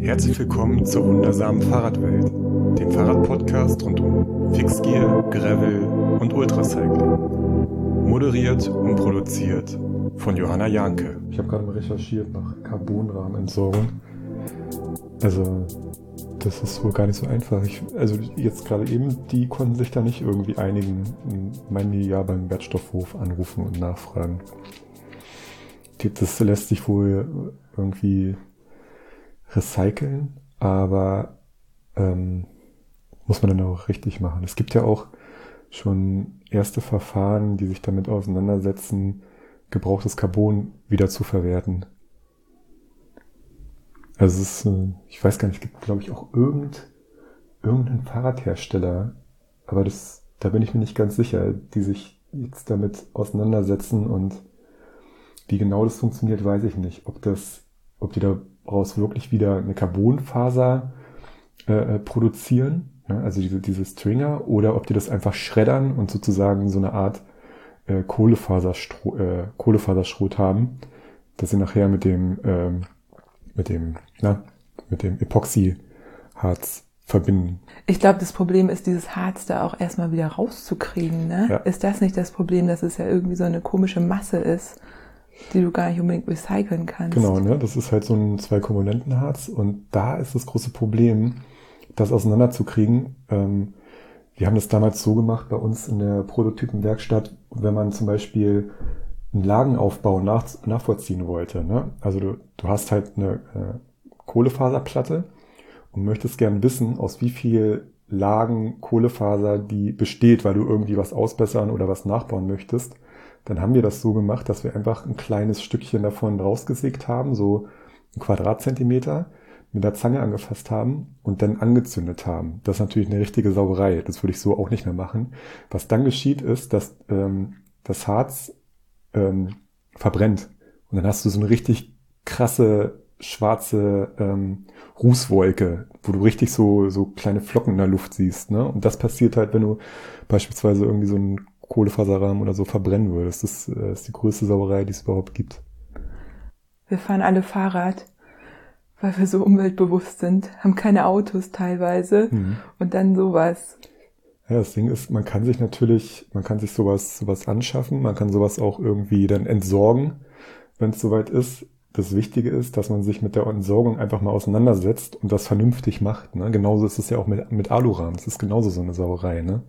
Herzlich willkommen zur wundersamen Fahrradwelt, dem Fahrradpodcast rund um Fixgear, Gravel und Ultracycling. Moderiert und produziert von Johanna Janke. Ich habe gerade mal recherchiert nach Carbonrahmenentsorgung. Also, das ist wohl gar nicht so einfach. Ich, also jetzt gerade eben, die konnten sich da nicht irgendwie einigen. Meinen die ja beim Wertstoffhof anrufen und nachfragen. Das lässt sich wohl irgendwie recyceln, aber ähm, muss man dann auch richtig machen. Es gibt ja auch schon erste Verfahren, die sich damit auseinandersetzen, gebrauchtes Carbon wieder zu verwerten. Also es ist, äh, ich weiß gar nicht, es gibt glaube ich auch irgend, irgendeinen Fahrradhersteller, aber das, da bin ich mir nicht ganz sicher, die sich jetzt damit auseinandersetzen und wie genau das funktioniert, weiß ich nicht. Ob das, ob die da daraus wirklich wieder eine Carbonfaser äh, äh, produzieren, ja, also diese, diese Stringer, oder ob die das einfach schreddern und sozusagen so eine Art äh, Kohlefaserschrot, äh, Kohlefaserschrot haben, dass sie nachher mit dem, ähm, mit dem, na, mit dem Epoxyharz verbinden. Ich glaube, das Problem ist, dieses Harz da auch erstmal wieder rauszukriegen. Ne? Ja. Ist das nicht das Problem, dass es ja irgendwie so eine komische Masse ist? Die du gar nicht unbedingt recyceln kannst. Genau, ne? Das ist halt so ein Zwei-Komponenten-Harz und da ist das große Problem, das auseinanderzukriegen. Ähm, wir haben das damals so gemacht bei uns in der Prototypenwerkstatt, wenn man zum Beispiel einen Lagenaufbau nach, nachvollziehen wollte. Ne? Also du, du hast halt eine äh, Kohlefaserplatte und möchtest gern wissen, aus wie viel Lagen Kohlefaser die besteht, weil du irgendwie was ausbessern oder was nachbauen möchtest dann haben wir das so gemacht, dass wir einfach ein kleines Stückchen davon rausgesägt haben, so ein Quadratzentimeter, mit der Zange angefasst haben und dann angezündet haben. Das ist natürlich eine richtige Sauerei. Das würde ich so auch nicht mehr machen. Was dann geschieht, ist, dass ähm, das Harz ähm, verbrennt. Und dann hast du so eine richtig krasse schwarze ähm, Rußwolke, wo du richtig so, so kleine Flocken in der Luft siehst. Ne? Und das passiert halt, wenn du beispielsweise irgendwie so ein Kohlefaserrahmen oder so verbrennen würdest. Das äh, ist die größte Sauerei, die es überhaupt gibt. Wir fahren alle Fahrrad, weil wir so umweltbewusst sind, haben keine Autos teilweise mhm. und dann sowas. Ja, das Ding ist, man kann sich natürlich, man kann sich sowas, sowas anschaffen, man kann sowas auch irgendwie dann entsorgen, wenn es soweit ist. Das Wichtige ist, dass man sich mit der Entsorgung einfach mal auseinandersetzt und das vernünftig macht. Ne? Genauso ist es ja auch mit, mit Alurahmen. Es ist genauso so eine Sauerei. Ne?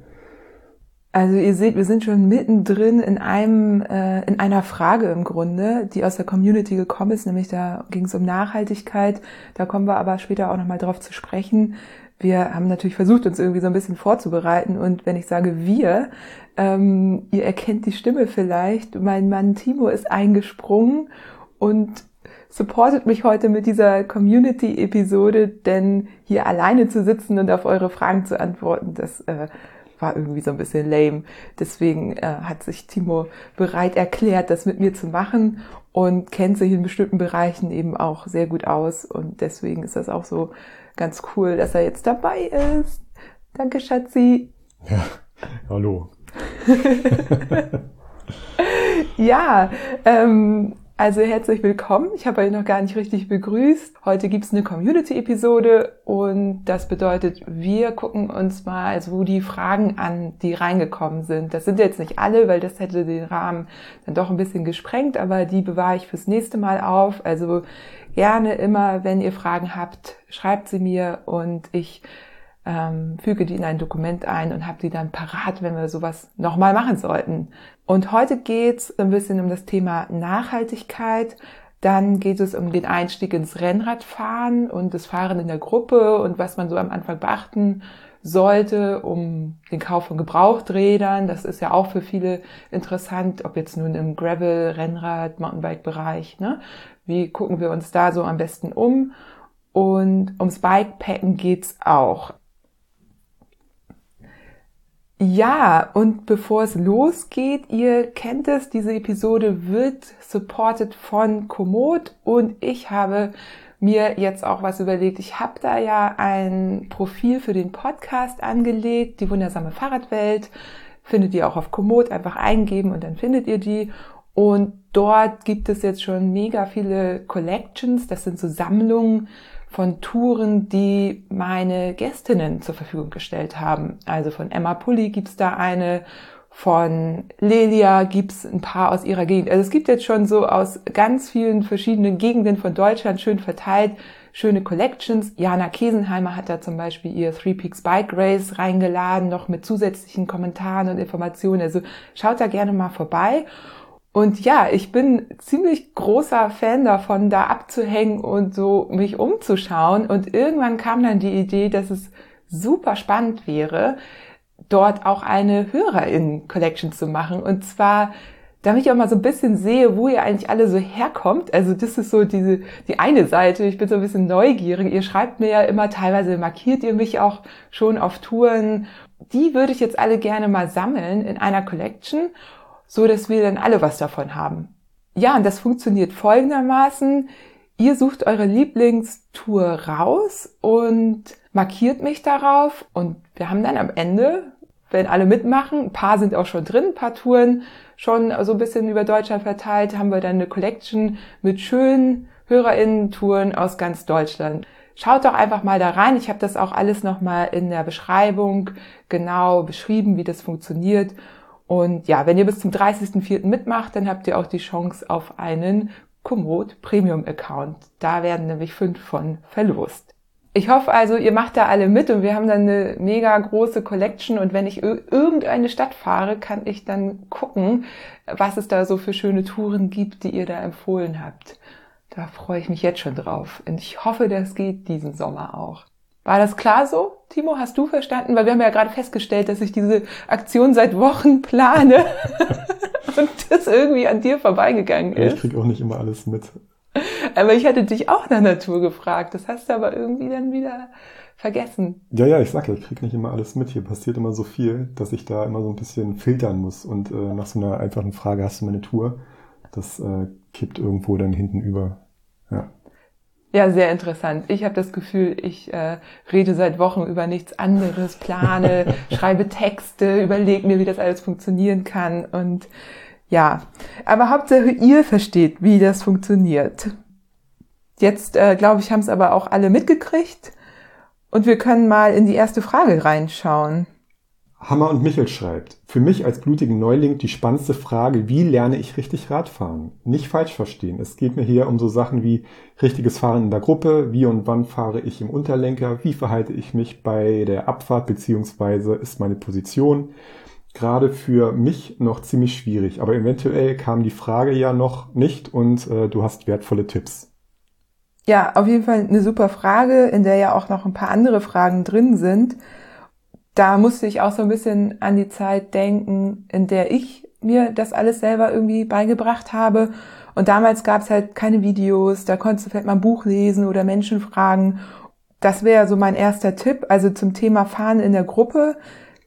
Also ihr seht, wir sind schon mittendrin in einem, äh, in einer Frage im Grunde, die aus der Community gekommen ist, nämlich da ging es um Nachhaltigkeit. Da kommen wir aber später auch nochmal drauf zu sprechen. Wir haben natürlich versucht, uns irgendwie so ein bisschen vorzubereiten und wenn ich sage wir, ähm, ihr erkennt die Stimme vielleicht. Mein Mann Timo ist eingesprungen und supportet mich heute mit dieser Community-Episode, denn hier alleine zu sitzen und auf eure Fragen zu antworten, das äh, war irgendwie so ein bisschen lame. Deswegen äh, hat sich Timo bereit erklärt, das mit mir zu machen und kennt sich in bestimmten Bereichen eben auch sehr gut aus. Und deswegen ist das auch so ganz cool, dass er jetzt dabei ist. Danke, Schatzi. Ja, hallo. ja, ähm, also herzlich willkommen. Ich habe euch noch gar nicht richtig begrüßt. Heute gibt's eine Community-Episode und das bedeutet, wir gucken uns mal also die Fragen an, die reingekommen sind. Das sind jetzt nicht alle, weil das hätte den Rahmen dann doch ein bisschen gesprengt, aber die bewahre ich fürs nächste Mal auf. Also gerne immer, wenn ihr Fragen habt, schreibt sie mir und ich ähm, füge die in ein Dokument ein und habe die dann parat, wenn wir sowas nochmal machen sollten. Und heute geht's ein bisschen um das Thema Nachhaltigkeit. Dann geht es um den Einstieg ins Rennradfahren und das Fahren in der Gruppe und was man so am Anfang beachten sollte, um den Kauf von Gebrauchträdern. Das ist ja auch für viele interessant, ob jetzt nun im Gravel, Rennrad, Mountainbike-Bereich. Ne? Wie gucken wir uns da so am besten um? Und ums Bikepacken geht's auch. Ja, und bevor es losgeht, ihr kennt es, diese Episode wird supported von Komoot und ich habe mir jetzt auch was überlegt. Ich habe da ja ein Profil für den Podcast angelegt, die wundersame Fahrradwelt. Findet ihr auch auf Komoot, einfach eingeben und dann findet ihr die. Und dort gibt es jetzt schon mega viele Collections. Das sind so Sammlungen von Touren, die meine Gästinnen zur Verfügung gestellt haben. Also von Emma Pulli gibt's da eine, von Lelia gibt's ein paar aus ihrer Gegend. Also es gibt jetzt schon so aus ganz vielen verschiedenen Gegenden von Deutschland schön verteilt schöne Collections. Jana Kesenheimer hat da zum Beispiel ihr Three Peaks Bike Race reingeladen, noch mit zusätzlichen Kommentaren und Informationen. Also schaut da gerne mal vorbei. Und ja, ich bin ziemlich großer Fan davon, da abzuhängen und so mich umzuschauen. Und irgendwann kam dann die Idee, dass es super spannend wäre, dort auch eine HörerInnen-Collection zu machen. Und zwar damit ich auch mal so ein bisschen sehe, wo ihr eigentlich alle so herkommt. Also das ist so diese, die eine Seite. Ich bin so ein bisschen neugierig. Ihr schreibt mir ja immer, teilweise markiert ihr mich auch schon auf Touren. Die würde ich jetzt alle gerne mal sammeln in einer Collection, so dass wir dann alle was davon haben. Ja, und das funktioniert folgendermaßen. Ihr sucht eure Lieblingstour raus und markiert mich darauf und wir haben dann am Ende, wenn alle mitmachen, ein paar sind auch schon drin, ein paar Touren, schon so ein bisschen über Deutschland verteilt, haben wir dann eine Collection mit schönen HörerInnen-Touren aus ganz Deutschland. Schaut doch einfach mal da rein. Ich habe das auch alles nochmal in der Beschreibung genau beschrieben, wie das funktioniert. Und ja, wenn ihr bis zum 30.04. mitmacht, dann habt ihr auch die Chance auf einen Komoot Premium Account. Da werden nämlich fünf von verlost. Ich hoffe also, ihr macht da alle mit und wir haben dann eine mega große Collection und wenn ich irgendeine Stadt fahre, kann ich dann gucken, was es da so für schöne Touren gibt, die ihr da empfohlen habt. Da freue ich mich jetzt schon drauf und ich hoffe, das geht diesen Sommer auch. War das klar so? Timo, hast du verstanden? Weil wir haben ja gerade festgestellt, dass ich diese Aktion seit Wochen plane und das irgendwie an dir vorbeigegangen ist. Ich krieg auch nicht immer alles mit. Aber ich hatte dich auch nach Natur gefragt. Das hast du aber irgendwie dann wieder vergessen. Ja, ja, ich sag ja, ich krieg nicht immer alles mit. Hier passiert immer so viel, dass ich da immer so ein bisschen filtern muss. Und äh, nach so einer einfachen Frage hast du meine Tour. Das äh, kippt irgendwo dann hinten über. Ja. Ja, sehr interessant. Ich habe das Gefühl, ich äh, rede seit Wochen über nichts anderes, plane, schreibe Texte, überlege mir, wie das alles funktionieren kann und ja, aber Hauptsache ihr versteht, wie das funktioniert. Jetzt, äh, glaube ich, haben es aber auch alle mitgekriegt und wir können mal in die erste Frage reinschauen. Hammer und Michel schreibt, für mich als blutigen Neuling die spannendste Frage, wie lerne ich richtig Radfahren? Nicht falsch verstehen. Es geht mir hier um so Sachen wie richtiges Fahren in der Gruppe, wie und wann fahre ich im Unterlenker, wie verhalte ich mich bei der Abfahrt beziehungsweise ist meine Position, gerade für mich noch ziemlich schwierig. Aber eventuell kam die Frage ja noch nicht und äh, du hast wertvolle Tipps. Ja, auf jeden Fall eine super Frage, in der ja auch noch ein paar andere Fragen drin sind. Da musste ich auch so ein bisschen an die Zeit denken, in der ich mir das alles selber irgendwie beigebracht habe. Und damals gab es halt keine Videos, da konntest du vielleicht mal ein Buch lesen oder Menschen fragen. Das wäre so mein erster Tipp. Also zum Thema Fahren in der Gruppe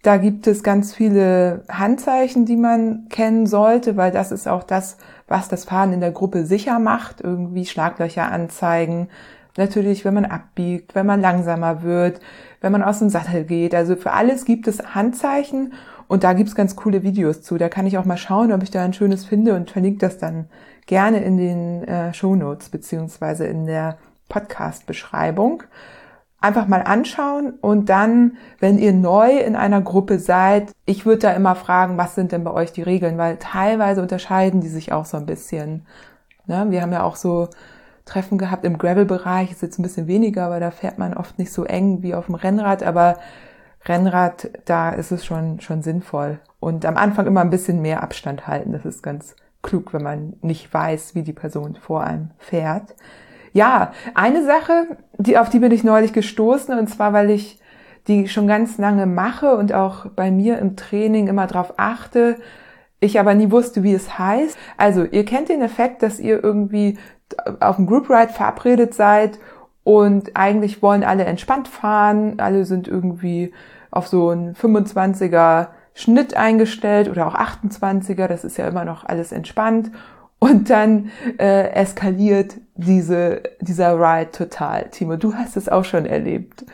da gibt es ganz viele Handzeichen, die man kennen sollte, weil das ist auch das, was das Fahren in der Gruppe sicher macht. Irgendwie Schlaglöcher anzeigen. Natürlich, wenn man abbiegt, wenn man langsamer wird, wenn man aus dem Sattel geht. Also für alles gibt es Handzeichen und da gibt's ganz coole Videos zu. Da kann ich auch mal schauen, ob ich da ein schönes finde und verlinke das dann gerne in den äh, Show Notes beziehungsweise in der Podcast-Beschreibung einfach mal anschauen und dann, wenn ihr neu in einer Gruppe seid, ich würde da immer fragen, was sind denn bei euch die Regeln, weil teilweise unterscheiden die sich auch so ein bisschen. Ne? Wir haben ja auch so Treffen gehabt im Gravel-Bereich, ist jetzt ein bisschen weniger, aber da fährt man oft nicht so eng wie auf dem Rennrad, aber Rennrad, da ist es schon, schon sinnvoll. Und am Anfang immer ein bisschen mehr Abstand halten, das ist ganz klug, wenn man nicht weiß, wie die Person vor einem fährt. Ja, eine Sache, die, auf die bin ich neulich gestoßen, und zwar, weil ich die schon ganz lange mache und auch bei mir im Training immer drauf achte, ich aber nie wusste, wie es heißt. Also, ihr kennt den Effekt, dass ihr irgendwie auf dem Group Ride verabredet seid und eigentlich wollen alle entspannt fahren, alle sind irgendwie auf so einen 25er Schnitt eingestellt oder auch 28er, das ist ja immer noch alles entspannt und dann äh, eskaliert diese, dieser Ride total. Timo, du hast es auch schon erlebt.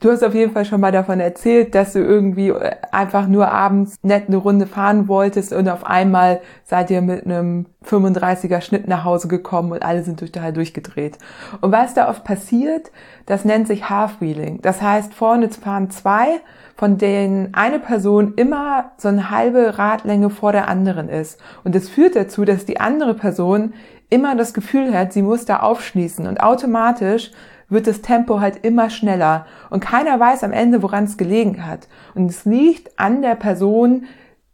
Du hast auf jeden Fall schon mal davon erzählt, dass du irgendwie äh, einfach nur abends nett eine Runde fahren wolltest und auf einmal seid ihr mit einem 35er Schnitt nach Hause gekommen und alle sind total durchgedreht. Und was da oft passiert, das nennt sich Half-Wheeling. Das heißt, vorne fahren zwei, von denen eine Person immer so eine halbe Radlänge vor der anderen ist. Und das führt dazu, dass die andere Person immer das Gefühl hat, sie muss da aufschließen und automatisch wird das Tempo halt immer schneller und keiner weiß am Ende, woran es gelegen hat. Und es liegt an der Person,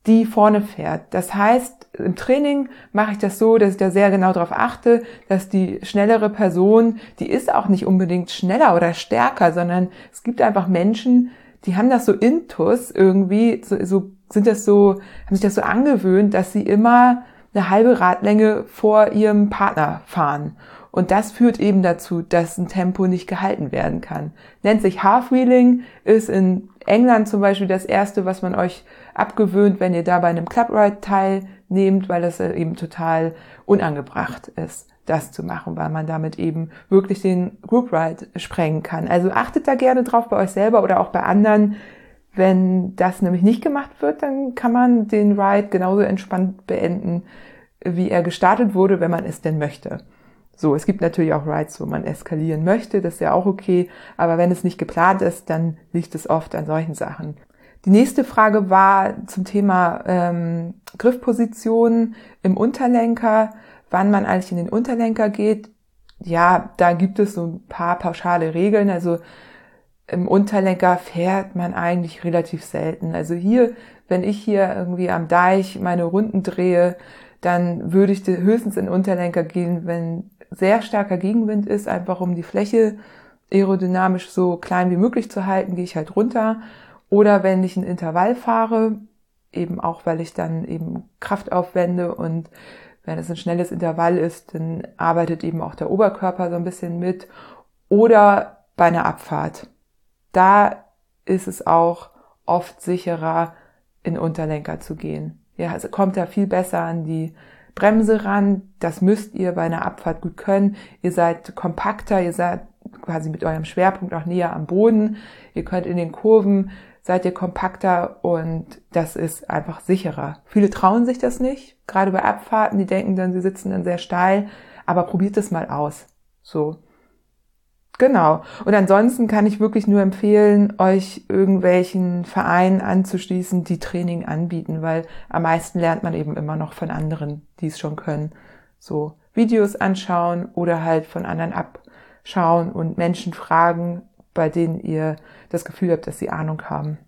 die vorne fährt. Das heißt, im Training mache ich das so, dass ich da sehr genau darauf achte, dass die schnellere Person, die ist auch nicht unbedingt schneller oder stärker, sondern es gibt einfach Menschen, die haben das so intus irgendwie, so, so sind das so, haben sich das so angewöhnt, dass sie immer eine halbe Radlänge vor ihrem Partner fahren. Und das führt eben dazu, dass ein Tempo nicht gehalten werden kann. Nennt sich Half-Wheeling, ist in England zum Beispiel das erste, was man euch abgewöhnt, wenn ihr da bei einem Club Ride teilnehmt, weil das eben total unangebracht ist, das zu machen, weil man damit eben wirklich den Group Ride sprengen kann. Also achtet da gerne drauf bei euch selber oder auch bei anderen. Wenn das nämlich nicht gemacht wird, dann kann man den Ride genauso entspannt beenden, wie er gestartet wurde, wenn man es denn möchte. So, es gibt natürlich auch Rides, wo man eskalieren möchte, das ist ja auch okay, aber wenn es nicht geplant ist, dann liegt es oft an solchen Sachen. Die nächste Frage war zum Thema ähm, Griffposition im Unterlenker, wann man eigentlich in den Unterlenker geht. Ja, da gibt es so ein paar pauschale Regeln. Also im Unterlenker fährt man eigentlich relativ selten. Also hier, wenn ich hier irgendwie am Deich meine Runden drehe, dann würde ich höchstens in den Unterlenker gehen, wenn sehr starker Gegenwind ist, einfach um die Fläche aerodynamisch so klein wie möglich zu halten, gehe ich halt runter. Oder wenn ich ein Intervall fahre, eben auch, weil ich dann eben Kraft aufwende und wenn es ein schnelles Intervall ist, dann arbeitet eben auch der Oberkörper so ein bisschen mit. Oder bei einer Abfahrt. Da ist es auch oft sicherer, in Unterlenker zu gehen. Ja, also kommt da viel besser an die Bremse ran. Das müsst ihr bei einer Abfahrt gut können. Ihr seid kompakter, ihr seid quasi mit eurem Schwerpunkt auch näher am Boden. Ihr könnt in den Kurven, seid ihr kompakter und das ist einfach sicherer. Viele trauen sich das nicht, gerade bei Abfahrten, die denken dann, sie sitzen dann sehr steil, aber probiert es mal aus. So. Genau. Und ansonsten kann ich wirklich nur empfehlen, euch irgendwelchen Vereinen anzuschließen, die Training anbieten, weil am meisten lernt man eben immer noch von anderen, die es schon können. So Videos anschauen oder halt von anderen abschauen und Menschen fragen, bei denen ihr das Gefühl habt, dass sie Ahnung haben.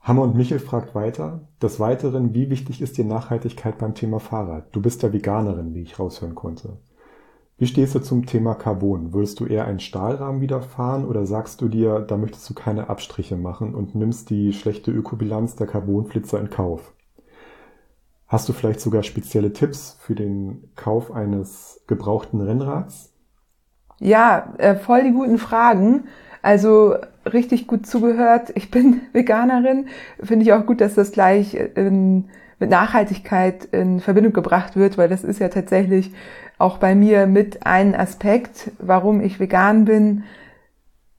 Hammer und Michel fragt weiter. Des Weiteren, wie wichtig ist dir Nachhaltigkeit beim Thema Fahrrad? Du bist ja Veganerin, wie ich raushören konnte. Wie stehst du zum Thema Carbon? Würdest du eher einen Stahlrahmen wieder fahren oder sagst du dir, da möchtest du keine Abstriche machen und nimmst die schlechte Ökobilanz der Carbonflitzer in Kauf? Hast du vielleicht sogar spezielle Tipps für den Kauf eines gebrauchten Rennrads? Ja, äh, voll die guten Fragen. Also richtig gut zugehört. Ich bin Veganerin. Finde ich auch gut, dass das gleich in, mit Nachhaltigkeit in Verbindung gebracht wird, weil das ist ja tatsächlich auch bei mir mit ein Aspekt, warum ich vegan bin,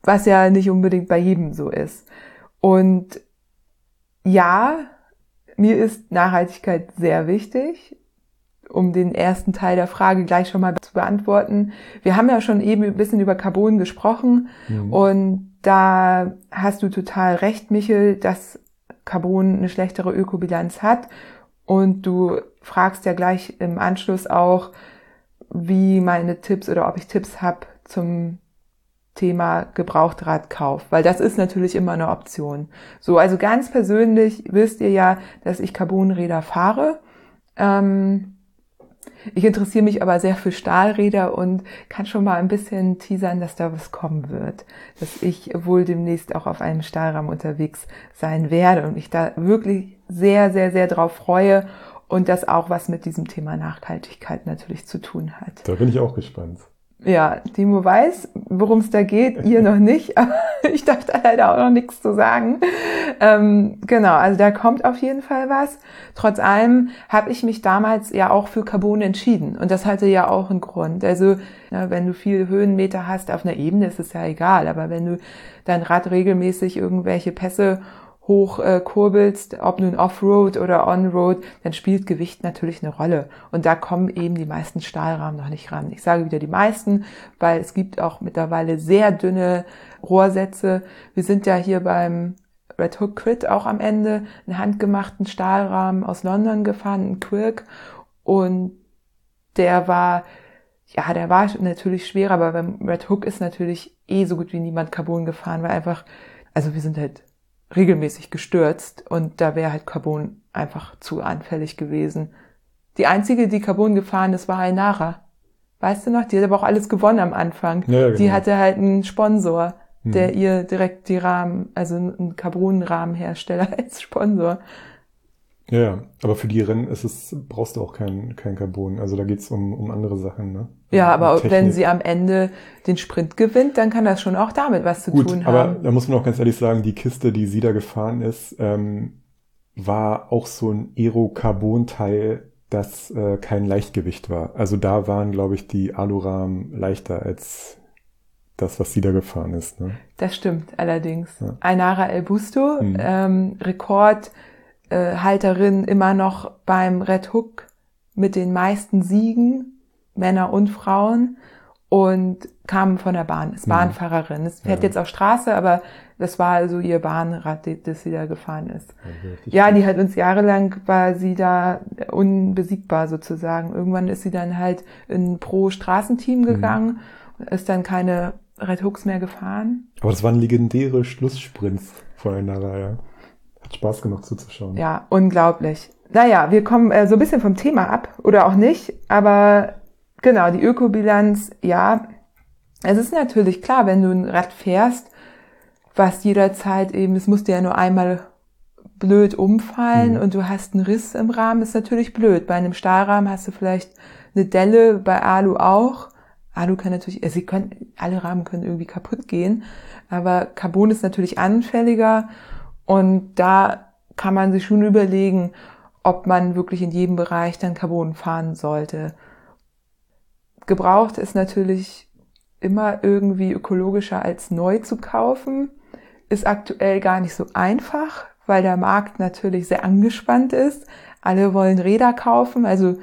was ja nicht unbedingt bei jedem so ist. Und ja, mir ist Nachhaltigkeit sehr wichtig, um den ersten Teil der Frage gleich schon mal zu beantworten. Wir haben ja schon eben ein bisschen über Carbon gesprochen mhm. und da hast du total recht, Michel, dass Carbon eine schlechtere Ökobilanz hat und du fragst ja gleich im Anschluss auch, wie meine Tipps oder ob ich Tipps habe zum Thema Gebrauchtradkauf, weil das ist natürlich immer eine Option. So, also ganz persönlich wisst ihr ja, dass ich Carbonräder fahre. Ähm, ich interessiere mich aber sehr für Stahlräder und kann schon mal ein bisschen teasern, dass da was kommen wird. Dass ich wohl demnächst auch auf einem Stahlrahmen unterwegs sein werde und ich da wirklich sehr, sehr, sehr drauf freue und das auch was mit diesem Thema Nachhaltigkeit natürlich zu tun hat. Da bin ich auch gespannt. Ja, Timo weiß, worum es da geht, ihr noch nicht, aber ich darf da leider auch noch nichts zu sagen. Ähm, genau, also da kommt auf jeden Fall was. Trotz allem habe ich mich damals ja auch für Carbon entschieden und das hatte ja auch einen Grund. Also ja, wenn du viel Höhenmeter hast auf einer Ebene, ist es ja egal, aber wenn du dein Rad regelmäßig irgendwelche Pässe hochkurbelst, äh, ob nun Offroad oder Onroad, dann spielt Gewicht natürlich eine Rolle. Und da kommen eben die meisten Stahlrahmen noch nicht ran. Ich sage wieder die meisten, weil es gibt auch mittlerweile sehr dünne Rohrsätze. Wir sind ja hier beim Red Hook Crit auch am Ende einen handgemachten Stahlrahmen aus London gefahren, einen Quirk. Und der war, ja, der war natürlich schwerer, aber beim Red Hook ist natürlich eh so gut wie niemand Carbon gefahren, weil einfach, also wir sind halt regelmäßig gestürzt und da wäre halt Carbon einfach zu anfällig gewesen. Die einzige, die Carbon gefahren ist, war Ainara. Weißt du noch? Die hat aber auch alles gewonnen am Anfang. Ja, genau. Die hatte halt einen Sponsor, der mhm. ihr direkt die Rahmen, also einen Carbon-Rahmenhersteller als Sponsor. Ja, aber für die Rennen ist es, brauchst du auch kein, kein Carbon. Also da geht's um, um andere Sachen, ne? Ja, aber Technik. wenn sie am Ende den Sprint gewinnt, dann kann das schon auch damit was zu Gut, tun haben. Aber da muss man auch ganz ehrlich sagen, die Kiste, die sie da gefahren ist, ähm, war auch so ein Aero-Carbon-Teil, das äh, kein Leichtgewicht war. Also da waren, glaube ich, die Alurahmen leichter als das, was sie da gefahren ist. Ne? Das stimmt allerdings. Ja. Ainara El Busto, mhm. ähm, Rekord äh, Halterin immer noch beim Red Hook mit den meisten Siegen, Männer und Frauen, und kam von der Bahn, ist mhm. Bahnfahrerin. Es fährt ja. jetzt auf Straße, aber das war also ihr Bahnrad, das sie da gefahren ist. Ja, ja, die hat uns jahrelang, war sie da unbesiegbar sozusagen. Irgendwann ist sie dann halt in Pro-Straßenteam mhm. gegangen, mhm. ist dann keine Red Hooks mehr gefahren. Aber das waren legendäre Schlusssprints voneinander, ja. Hat Spaß gemacht zuzuschauen. Ja, unglaublich. Naja, wir kommen äh, so ein bisschen vom Thema ab oder auch nicht, aber genau, die Ökobilanz, ja, es ist natürlich klar, wenn du ein Rad fährst, was jederzeit eben, es muss dir ja nur einmal blöd umfallen mhm. und du hast einen Riss im Rahmen, ist natürlich blöd. Bei einem Stahlrahmen hast du vielleicht eine Delle, bei Alu auch. Alu kann natürlich, also sie können, alle Rahmen können irgendwie kaputt gehen, aber Carbon ist natürlich anfälliger und da kann man sich schon überlegen, ob man wirklich in jedem Bereich dann Carbon fahren sollte. Gebraucht ist natürlich immer irgendwie ökologischer als neu zu kaufen. Ist aktuell gar nicht so einfach, weil der Markt natürlich sehr angespannt ist. Alle wollen Räder kaufen. Also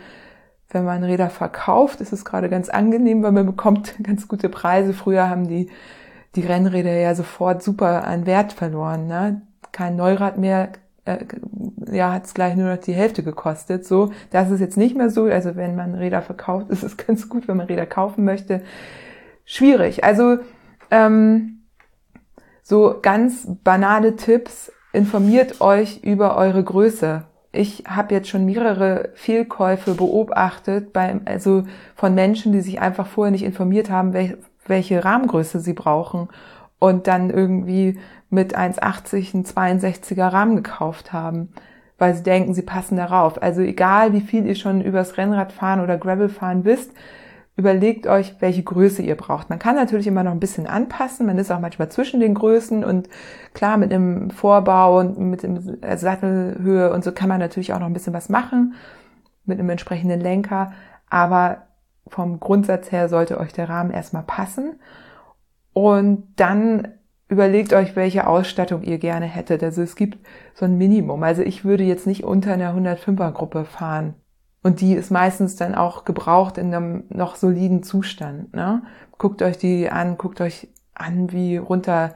wenn man Räder verkauft, ist es gerade ganz angenehm, weil man bekommt ganz gute Preise. Früher haben die, die Rennräder ja sofort super an Wert verloren. Ne? Kein Neurad mehr, äh, ja, hat es gleich nur noch die Hälfte gekostet. So, das ist jetzt nicht mehr so. Also wenn man Räder verkauft, ist es ganz gut, wenn man Räder kaufen möchte. Schwierig. Also ähm, so ganz banale Tipps. Informiert euch über eure Größe. Ich habe jetzt schon mehrere Fehlkäufe beobachtet, bei, also von Menschen, die sich einfach vorher nicht informiert haben, welche, welche Rahmengröße sie brauchen und dann irgendwie mit 1,80 einen 62er Rahmen gekauft haben, weil sie denken, sie passen darauf. Also egal, wie viel ihr schon übers Rennradfahren oder Gravelfahren wisst, überlegt euch, welche Größe ihr braucht. Man kann natürlich immer noch ein bisschen anpassen. Man ist auch manchmal zwischen den Größen und klar, mit einem Vorbau und mit dem Sattelhöhe und so kann man natürlich auch noch ein bisschen was machen mit einem entsprechenden Lenker. Aber vom Grundsatz her sollte euch der Rahmen erstmal passen. Und dann überlegt euch, welche Ausstattung ihr gerne hättet. Also es gibt so ein Minimum. Also ich würde jetzt nicht unter einer 105er Gruppe fahren. Und die ist meistens dann auch gebraucht in einem noch soliden Zustand. Ne? Guckt euch die an, guckt euch an, wie runter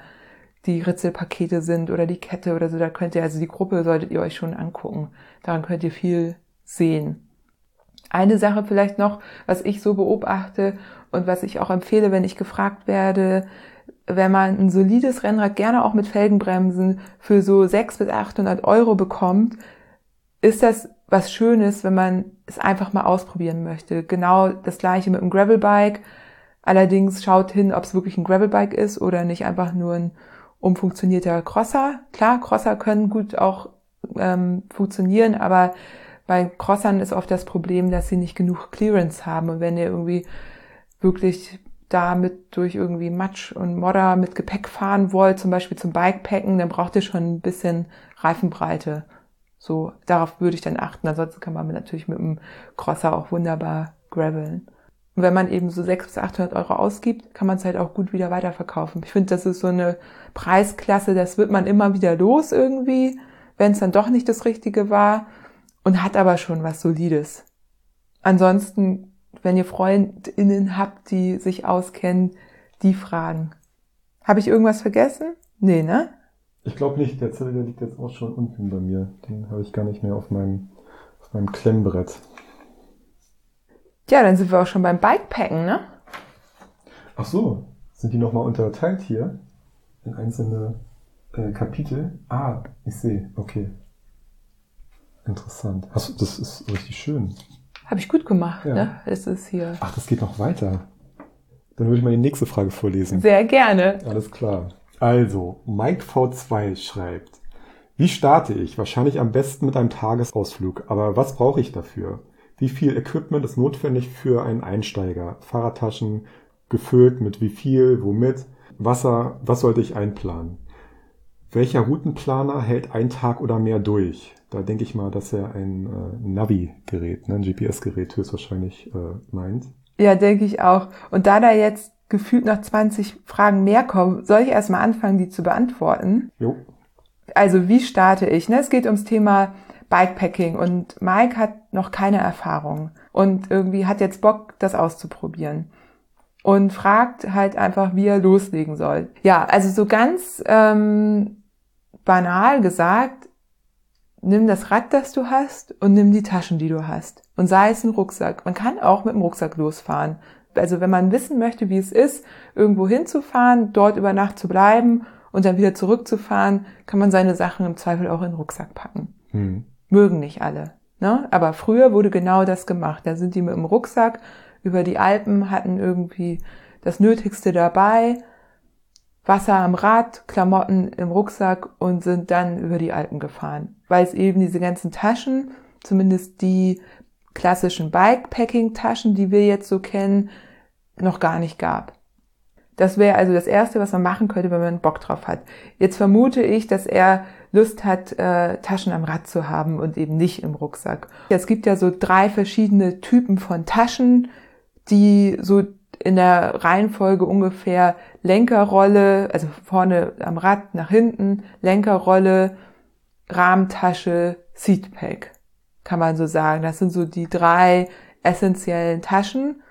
die Ritzelpakete sind oder die Kette oder so. Da könnt ihr, also die Gruppe solltet ihr euch schon angucken. Daran könnt ihr viel sehen. Eine Sache vielleicht noch, was ich so beobachte und was ich auch empfehle, wenn ich gefragt werde, wenn man ein solides Rennrad gerne auch mit Felgenbremsen für so 600 bis 800 Euro bekommt, ist das was Schönes, wenn man es einfach mal ausprobieren möchte. Genau das gleiche mit einem Gravelbike. Allerdings schaut hin, ob es wirklich ein Gravelbike ist oder nicht einfach nur ein umfunktionierter Crosser. Klar, Crosser können gut auch ähm, funktionieren, aber bei Crossern ist oft das Problem, dass sie nicht genug Clearance haben. Und wenn ihr irgendwie wirklich damit durch irgendwie Matsch und Modder mit Gepäck fahren wollt, zum Beispiel zum Bikepacken, dann braucht ihr schon ein bisschen Reifenbreite. So, darauf würde ich dann achten. Ansonsten kann man natürlich mit einem Crosser auch wunderbar graveln. Und wenn man eben so 600 bis 800 Euro ausgibt, kann man es halt auch gut wieder weiterverkaufen. Ich finde, das ist so eine Preisklasse, das wird man immer wieder los irgendwie, wenn es dann doch nicht das Richtige war und hat aber schon was Solides. Ansonsten, wenn ihr FreundInnen habt, die sich auskennen, die fragen. Habe ich irgendwas vergessen? Nee, ne? Ich glaube nicht. Der Zettel der liegt jetzt auch schon unten bei mir. Den habe ich gar nicht mehr auf meinem, auf meinem Klemmbrett. Ja, dann sind wir auch schon beim Bikepacken, ne? Ach so, sind die nochmal unterteilt hier in einzelne äh, Kapitel? Ah, ich sehe, okay. Interessant. Hast das ist richtig schön. Habe ich gut gemacht, Ja. ne? Es ist hier. Ach, das geht noch weiter. Dann würde ich mal die nächste Frage vorlesen. Sehr gerne. Alles klar. Also, Mike V2 schreibt, wie starte ich? Wahrscheinlich am besten mit einem Tagesausflug. Aber was brauche ich dafür? Wie viel Equipment ist notwendig für einen Einsteiger? Fahrradtaschen gefüllt mit wie viel, womit? Wasser, was sollte ich einplanen? Welcher Routenplaner hält ein Tag oder mehr durch? Da denke ich mal, dass er ein äh, Navi-Gerät, ne, ein GPS-Gerät höchstwahrscheinlich äh, meint. Ja, denke ich auch. Und da da jetzt gefühlt noch 20 Fragen mehr kommen, soll ich erstmal anfangen, die zu beantworten? Jo. Also, wie starte ich? Ne? Es geht ums Thema Bikepacking und Mike hat noch keine Erfahrung und irgendwie hat jetzt Bock, das auszuprobieren. Und fragt halt einfach, wie er loslegen soll. Ja, also so ganz ähm, banal gesagt, nimm das Rad, das du hast und nimm die Taschen, die du hast. Und sei es ein Rucksack. Man kann auch mit dem Rucksack losfahren. Also wenn man wissen möchte, wie es ist, irgendwo hinzufahren, dort über Nacht zu bleiben und dann wieder zurückzufahren, kann man seine Sachen im Zweifel auch in den Rucksack packen. Hm. Mögen nicht alle. Ne? Aber früher wurde genau das gemacht. Da sind die mit dem Rucksack über die Alpen, hatten irgendwie das Nötigste dabei, Wasser am Rad, Klamotten im Rucksack und sind dann über die Alpen gefahren. Weil es eben diese ganzen Taschen, zumindest die klassischen Bikepacking-Taschen, die wir jetzt so kennen, noch gar nicht gab. Das wäre also das Erste, was man machen könnte, wenn man Bock drauf hat. Jetzt vermute ich, dass er Lust hat, äh, Taschen am Rad zu haben und eben nicht im Rucksack. Es gibt ja so drei verschiedene Typen von Taschen, die so in der Reihenfolge ungefähr Lenkerrolle, also vorne am Rad nach hinten, Lenkerrolle, Rahmentasche, Seatpack, kann man so sagen. Das sind so die drei essentiellen Taschen.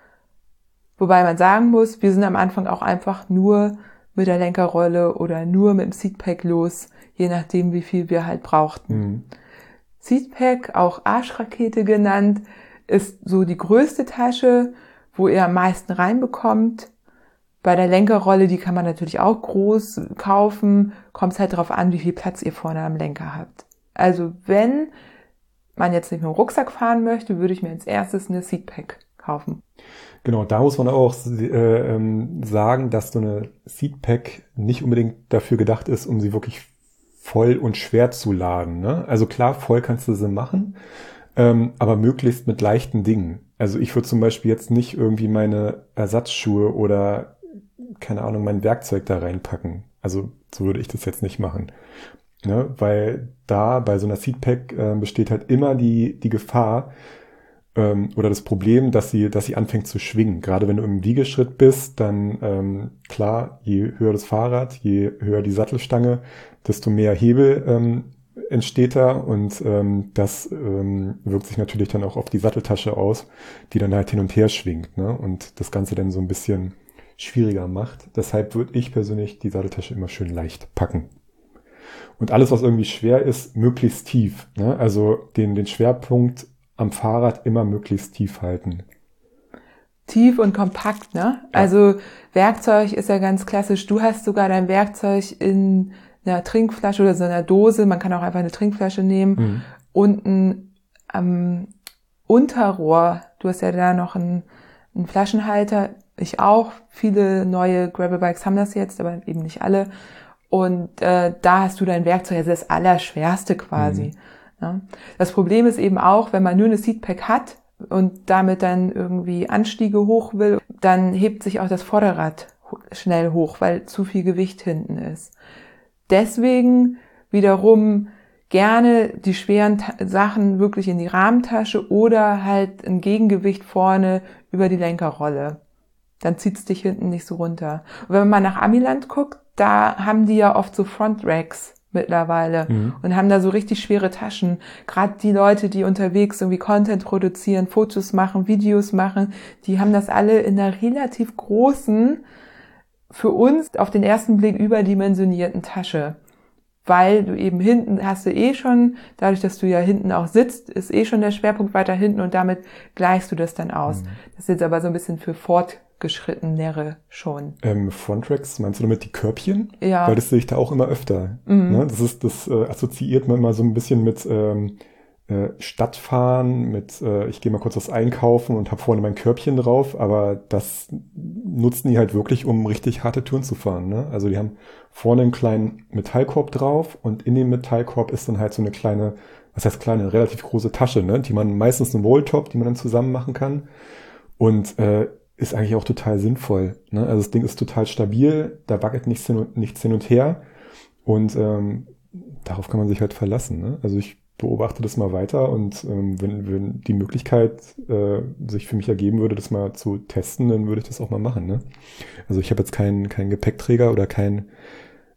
Wobei man sagen muss, wir sind am Anfang auch einfach nur mit der Lenkerrolle oder nur mit dem Seatpack los, je nachdem, wie viel wir halt brauchten. Hm. Seatpack, auch Arschrakete genannt, ist so die größte Tasche, wo ihr am meisten reinbekommt. Bei der Lenkerrolle, die kann man natürlich auch groß kaufen, kommt es halt darauf an, wie viel Platz ihr vorne am Lenker habt. Also wenn man jetzt nicht mit dem Rucksack fahren möchte, würde ich mir als erstes eine Seatpack kaufen. Genau, da muss man auch äh, ähm, sagen, dass so eine Seatpack nicht unbedingt dafür gedacht ist, um sie wirklich voll und schwer zu laden. Ne? Also klar, voll kannst du sie machen, ähm, aber möglichst mit leichten Dingen. Also ich würde zum Beispiel jetzt nicht irgendwie meine Ersatzschuhe oder keine Ahnung, mein Werkzeug da reinpacken. Also so würde ich das jetzt nicht machen. Ne? Weil da bei so einer Seatpack äh, besteht halt immer die, die Gefahr, ähm, oder das Problem, dass sie, dass sie anfängt zu schwingen. Gerade wenn du im Wiegeschritt bist, dann ähm, klar, je höher das Fahrrad, je höher die Sattelstange, desto mehr Hebel ähm, entsteht da und ähm, das ähm, wirkt sich natürlich dann auch auf die Satteltasche aus, die dann halt hin und her schwingt ne? und das Ganze dann so ein bisschen schwieriger macht. Deshalb würde ich persönlich die Satteltasche immer schön leicht packen. Und alles, was irgendwie schwer ist, möglichst tief. Ne? Also den, den Schwerpunkt am Fahrrad immer möglichst tief halten. Tief und kompakt, ne? Also Werkzeug ist ja ganz klassisch. Du hast sogar dein Werkzeug in einer Trinkflasche oder so einer Dose. Man kann auch einfach eine Trinkflasche nehmen. Mhm. Unten am Unterrohr, du hast ja da noch einen, einen Flaschenhalter. Ich auch. Viele neue Gravelbikes haben das jetzt, aber eben nicht alle. Und äh, da hast du dein Werkzeug, also das Allerschwerste quasi. Mhm. Ja. Das Problem ist eben auch, wenn man nur eine Seatpack hat, und damit dann irgendwie Anstiege hoch will, dann hebt sich auch das Vorderrad schnell hoch, weil zu viel Gewicht hinten ist. Deswegen wiederum gerne die schweren Sachen wirklich in die Rahmentasche oder halt ein Gegengewicht vorne über die Lenkerrolle. Dann zieht's dich hinten nicht so runter. Und wenn man mal nach Amiland guckt, da haben die ja oft so Front Racks mittlerweile mhm. und haben da so richtig schwere Taschen. Gerade die Leute, die unterwegs irgendwie Content produzieren, Fotos machen, Videos machen, die haben das alle in einer relativ großen, für uns auf den ersten Blick überdimensionierten Tasche weil du eben hinten hast du eh schon, dadurch, dass du ja hinten auch sitzt, ist eh schon der Schwerpunkt weiter hinten und damit gleichst du das dann aus. Mhm. Das ist jetzt aber so ein bisschen für fortgeschrittenere schon. Ähm, Frontracks, meinst du damit die Körbchen? Ja. Weil das sehe ich da auch immer öfter. Mhm. Ne? Das ist, das äh, assoziiert man immer so ein bisschen mit ähm, äh, Stadtfahren, mit äh, ich gehe mal kurz was einkaufen und habe vorne mein Körbchen drauf, aber das nutzen die halt wirklich, um richtig harte Touren zu fahren. Ne? Also die haben vorne einen kleinen Metallkorb drauf und in dem Metallkorb ist dann halt so eine kleine, was heißt kleine, relativ große Tasche, ne? die man meistens eine Rolltop, die man dann zusammen machen kann. Und äh, ist eigentlich auch total sinnvoll. Ne? Also das Ding ist total stabil, da wackelt nichts hin und, nichts hin und her. Und ähm, darauf kann man sich halt verlassen. Ne? Also ich beobachte das mal weiter und ähm, wenn, wenn die Möglichkeit äh, sich für mich ergeben würde, das mal zu testen, dann würde ich das auch mal machen. Ne? Also ich habe jetzt keinen keinen Gepäckträger oder kein,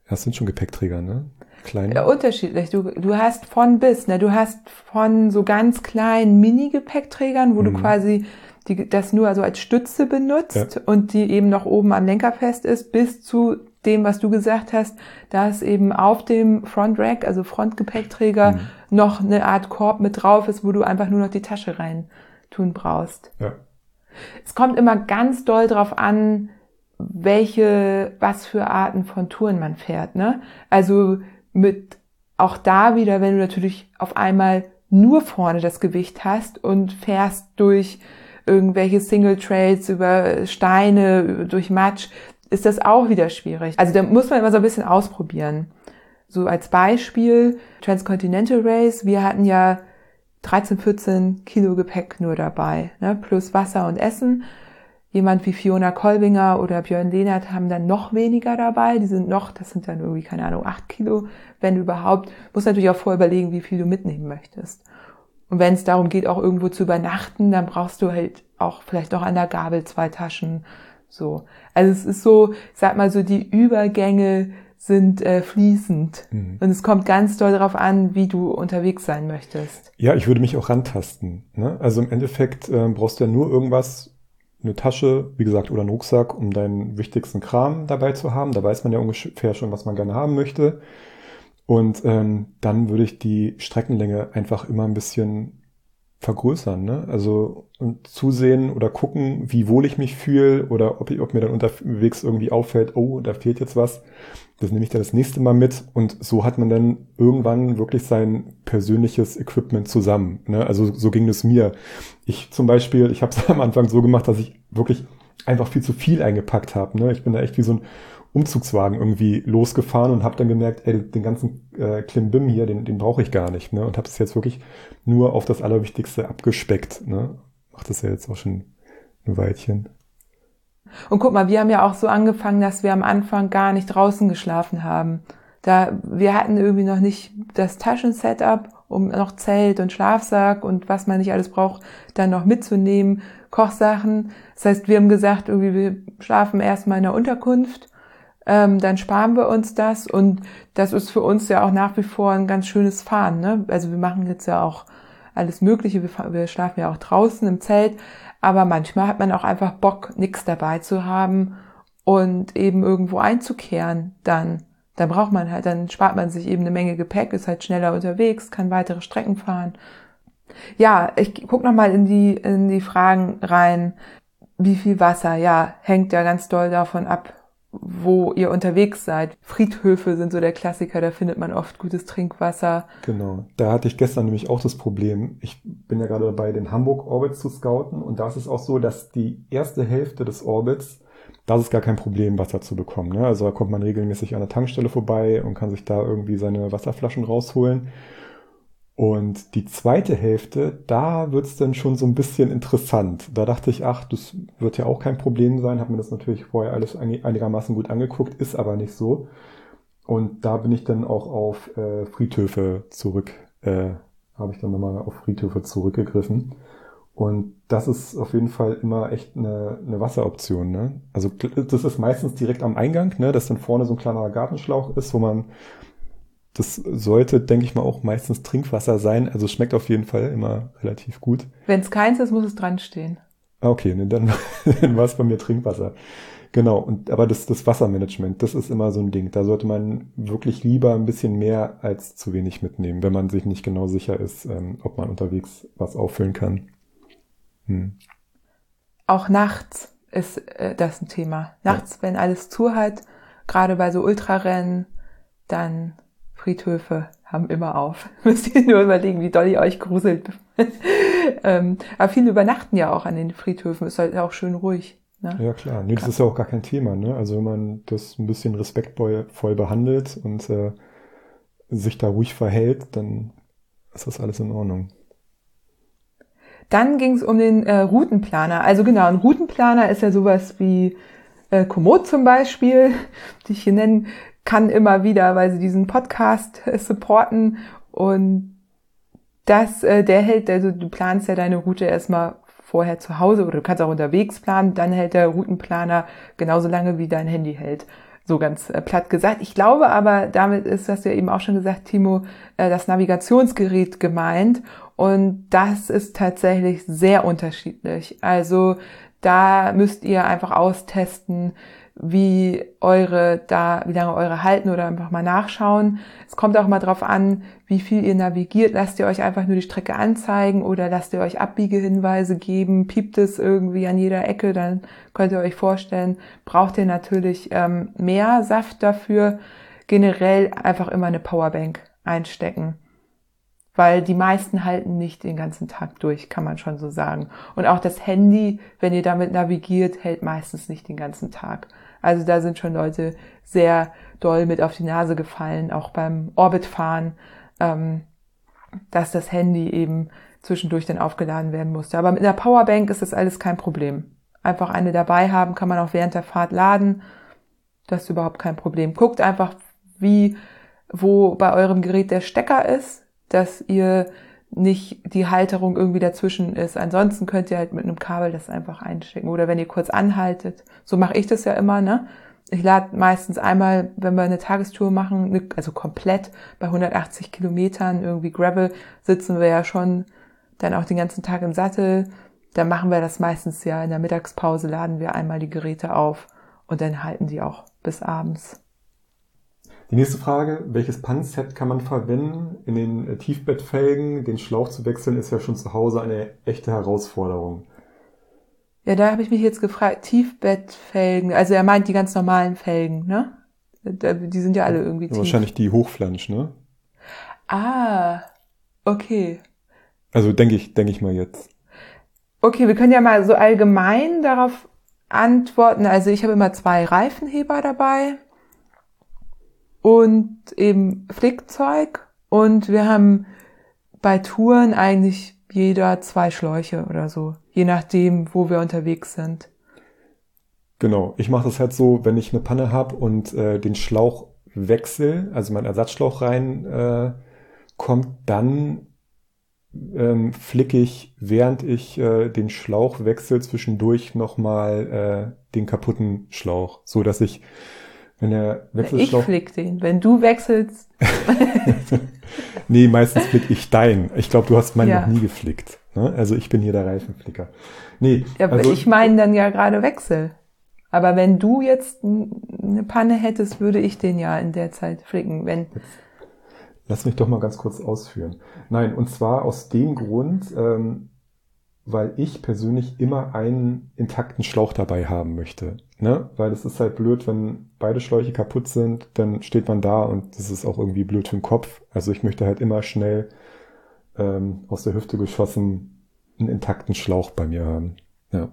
das sind schon Gepäckträger, ne? Kleine. Ja, unterschiedlich. Du, du hast von bis, ne? Du hast von so ganz kleinen Mini-Gepäckträgern, wo mhm. du quasi die, das nur also als Stütze benutzt ja. und die eben noch oben am Lenker fest ist, bis zu dem, was du gesagt hast, da ist eben auf dem Front Rack, also Frontgepäckträger, mhm. Noch eine Art Korb mit drauf ist, wo du einfach nur noch die Tasche rein tun brauchst. Ja. Es kommt immer ganz doll drauf an, welche, was für Arten von Touren man fährt, ne? Also mit auch da wieder, wenn du natürlich auf einmal nur vorne das Gewicht hast und fährst durch irgendwelche Single Trails über Steine, durch Matsch, ist das auch wieder schwierig. Also da muss man immer so ein bisschen ausprobieren. So als Beispiel Transcontinental Race. Wir hatten ja 13, 14 Kilo Gepäck nur dabei, ne, plus Wasser und Essen. Jemand wie Fiona Kolbinger oder Björn Lehnert haben dann noch weniger dabei. Die sind noch, das sind dann irgendwie, keine Ahnung, 8 Kilo, wenn überhaupt. Muss natürlich auch vorher überlegen, wie viel du mitnehmen möchtest. Und wenn es darum geht, auch irgendwo zu übernachten, dann brauchst du halt auch vielleicht noch an der Gabel zwei Taschen so. Also es ist so, ich sag mal so, die Übergänge sind äh, fließend. Mhm. Und es kommt ganz doll darauf an, wie du unterwegs sein möchtest. Ja, ich würde mich auch rantasten. Ne? Also im Endeffekt äh, brauchst du ja nur irgendwas, eine Tasche, wie gesagt, oder einen Rucksack, um deinen wichtigsten Kram dabei zu haben. Da weiß man ja ungefähr schon, was man gerne haben möchte. Und ähm, dann würde ich die Streckenlänge einfach immer ein bisschen vergrößern, ne? Also und zusehen oder gucken, wie wohl ich mich fühle oder ob, ich, ob mir dann unterwegs irgendwie auffällt, oh, da fehlt jetzt was. Das nehme ich dann das nächste Mal mit und so hat man dann irgendwann wirklich sein persönliches Equipment zusammen. Ne? Also so ging es mir. Ich zum Beispiel, ich habe es am Anfang so gemacht, dass ich wirklich einfach viel zu viel eingepackt habe. Ne? Ich bin da echt wie so ein Umzugswagen irgendwie losgefahren und habe dann gemerkt, ey, den ganzen äh, Klimbim hier, den, den brauche ich gar nicht. Ne? Und habe es jetzt wirklich nur auf das Allerwichtigste abgespeckt. Ne? Macht das ja jetzt auch schon ein Weilchen. Und guck mal, wir haben ja auch so angefangen, dass wir am Anfang gar nicht draußen geschlafen haben. Da, wir hatten irgendwie noch nicht das Taschensetup, um noch Zelt und Schlafsack und was man nicht alles braucht, dann noch mitzunehmen, Kochsachen. Das heißt, wir haben gesagt, irgendwie, wir schlafen erstmal in der Unterkunft ähm, dann sparen wir uns das und das ist für uns ja auch nach wie vor ein ganz schönes Fahren. Ne? Also wir machen jetzt ja auch alles Mögliche, wir, wir schlafen ja auch draußen im Zelt, aber manchmal hat man auch einfach Bock, nichts dabei zu haben und eben irgendwo einzukehren dann. Dann braucht man halt, dann spart man sich eben eine Menge Gepäck, ist halt schneller unterwegs, kann weitere Strecken fahren. Ja, ich guck noch mal in die in die Fragen rein. Wie viel Wasser? Ja, hängt ja ganz doll davon ab, wo ihr unterwegs seid. Friedhöfe sind so der Klassiker, da findet man oft gutes Trinkwasser. Genau, da hatte ich gestern nämlich auch das Problem. Ich bin ja gerade dabei, den Hamburg Orbit zu scouten und da ist es auch so, dass die erste Hälfte des Orbits, da ist gar kein Problem, Wasser zu bekommen. Ne? Also da kommt man regelmäßig an der Tankstelle vorbei und kann sich da irgendwie seine Wasserflaschen rausholen. Und die zweite Hälfte, da wird's dann schon so ein bisschen interessant. Da dachte ich, ach, das wird ja auch kein Problem sein. Habe mir das natürlich vorher alles einigermaßen gut angeguckt, ist aber nicht so. Und da bin ich dann auch auf äh, Friedhöfe zurück, äh, habe ich dann nochmal auf Friedhöfe zurückgegriffen. Und das ist auf jeden Fall immer echt eine, eine Wasseroption. Ne? Also das ist meistens direkt am Eingang, ne? dass dann vorne so ein kleiner Gartenschlauch ist, wo man das sollte, denke ich mal, auch meistens Trinkwasser sein. Also es schmeckt auf jeden Fall immer relativ gut. Wenn es keins ist, muss es dran stehen. Ah, okay, ne, dann, dann war es bei mir Trinkwasser. Genau, und aber das, das Wassermanagement, das ist immer so ein Ding. Da sollte man wirklich lieber ein bisschen mehr als zu wenig mitnehmen, wenn man sich nicht genau sicher ist, ähm, ob man unterwegs was auffüllen kann. Hm. Auch nachts ist äh, das ein Thema. Nachts, ja. wenn alles zu hat, gerade bei so Ultrarennen, dann Friedhöfe haben immer auf. Müsst ihr nur überlegen, wie doll ihr euch gruselt. ähm, aber viele übernachten ja auch an den Friedhöfen. Ist halt auch schön ruhig. Ne? Ja, klar. Nee, das ist ja auch gar kein Thema. Ne? Also wenn man das ein bisschen respektvoll behandelt und äh, sich da ruhig verhält, dann ist das alles in Ordnung. Dann ging es um den äh, Routenplaner. Also genau, ein Routenplaner ist ja sowas wie äh, Komoot zum Beispiel, die ich hier nennen kann immer wieder, weil sie diesen Podcast äh, supporten und das, äh, der hält, also du planst ja deine Route erstmal vorher zu Hause oder du kannst auch unterwegs planen, dann hält der Routenplaner genauso lange wie dein Handy hält. So ganz äh, platt gesagt. Ich glaube aber, damit ist, hast du ja eben auch schon gesagt, Timo, äh, das Navigationsgerät gemeint. Und das ist tatsächlich sehr unterschiedlich. Also da müsst ihr einfach austesten, wie eure da, wie lange eure halten oder einfach mal nachschauen. Es kommt auch mal drauf an, wie viel ihr navigiert. Lasst ihr euch einfach nur die Strecke anzeigen oder lasst ihr euch Abbiegehinweise geben? Piept es irgendwie an jeder Ecke? Dann könnt ihr euch vorstellen, braucht ihr natürlich ähm, mehr Saft dafür. Generell einfach immer eine Powerbank einstecken. Weil die meisten halten nicht den ganzen Tag durch, kann man schon so sagen. Und auch das Handy, wenn ihr damit navigiert, hält meistens nicht den ganzen Tag. Also da sind schon Leute sehr doll mit auf die Nase gefallen, auch beim Orbitfahren, ähm, dass das Handy eben zwischendurch dann aufgeladen werden musste. Aber mit einer Powerbank ist das alles kein Problem. Einfach eine dabei haben, kann man auch während der Fahrt laden. Das ist überhaupt kein Problem. Guckt einfach, wie, wo bei eurem Gerät der Stecker ist, dass ihr nicht die Halterung irgendwie dazwischen ist. Ansonsten könnt ihr halt mit einem Kabel das einfach einstecken. Oder wenn ihr kurz anhaltet. So mache ich das ja immer, ne? Ich lade meistens einmal, wenn wir eine Tagestour machen, also komplett bei 180 Kilometern irgendwie Gravel, sitzen wir ja schon dann auch den ganzen Tag im Sattel. Dann machen wir das meistens ja in der Mittagspause, laden wir einmal die Geräte auf und dann halten die auch bis abends. Die nächste Frage, welches Pannenset kann man verwenden? In den äh, Tiefbettfelgen den Schlauch zu wechseln, ist ja schon zu Hause eine echte Herausforderung. Ja, da habe ich mich jetzt gefragt, Tiefbettfelgen, also er meint die ganz normalen Felgen, ne? Die sind ja alle irgendwie tief. Wahrscheinlich die Hochflansch, ne? Ah, okay. Also denke ich, denke ich mal jetzt. Okay, wir können ja mal so allgemein darauf antworten. Also ich habe immer zwei Reifenheber dabei und eben Flickzeug. Und wir haben bei Touren eigentlich jeder zwei Schläuche oder so, je nachdem, wo wir unterwegs sind. Genau, ich mache das halt so, wenn ich eine Panne habe und äh, den Schlauch wechsel, also mein Ersatzschlauch rein äh, kommt, dann ähm, flicke ich, während ich äh, den Schlauch wechsle, zwischendurch nochmal äh, den kaputten Schlauch, so dass ich wenn der Wechselschlauch... Ich flick den. Wenn du wechselst... nee, meistens flick ich dein. Ich glaube, du hast meinen ja. noch nie geflickt. Ne? Also ich bin hier der Reifenflicker. Nee, ja, also, ich meine dann ja gerade Wechsel. Aber wenn du jetzt eine Panne hättest, würde ich den ja in der Zeit flicken. Wenn Lass mich doch mal ganz kurz ausführen. Nein, und zwar aus dem Grund, ähm, weil ich persönlich immer einen intakten Schlauch dabei haben möchte. Ne? Weil es ist halt blöd, wenn beide Schläuche kaputt sind, dann steht man da und das ist auch irgendwie blöd für den Kopf. Also ich möchte halt immer schnell ähm, aus der Hüfte geschossen einen intakten Schlauch bei mir haben. Ja.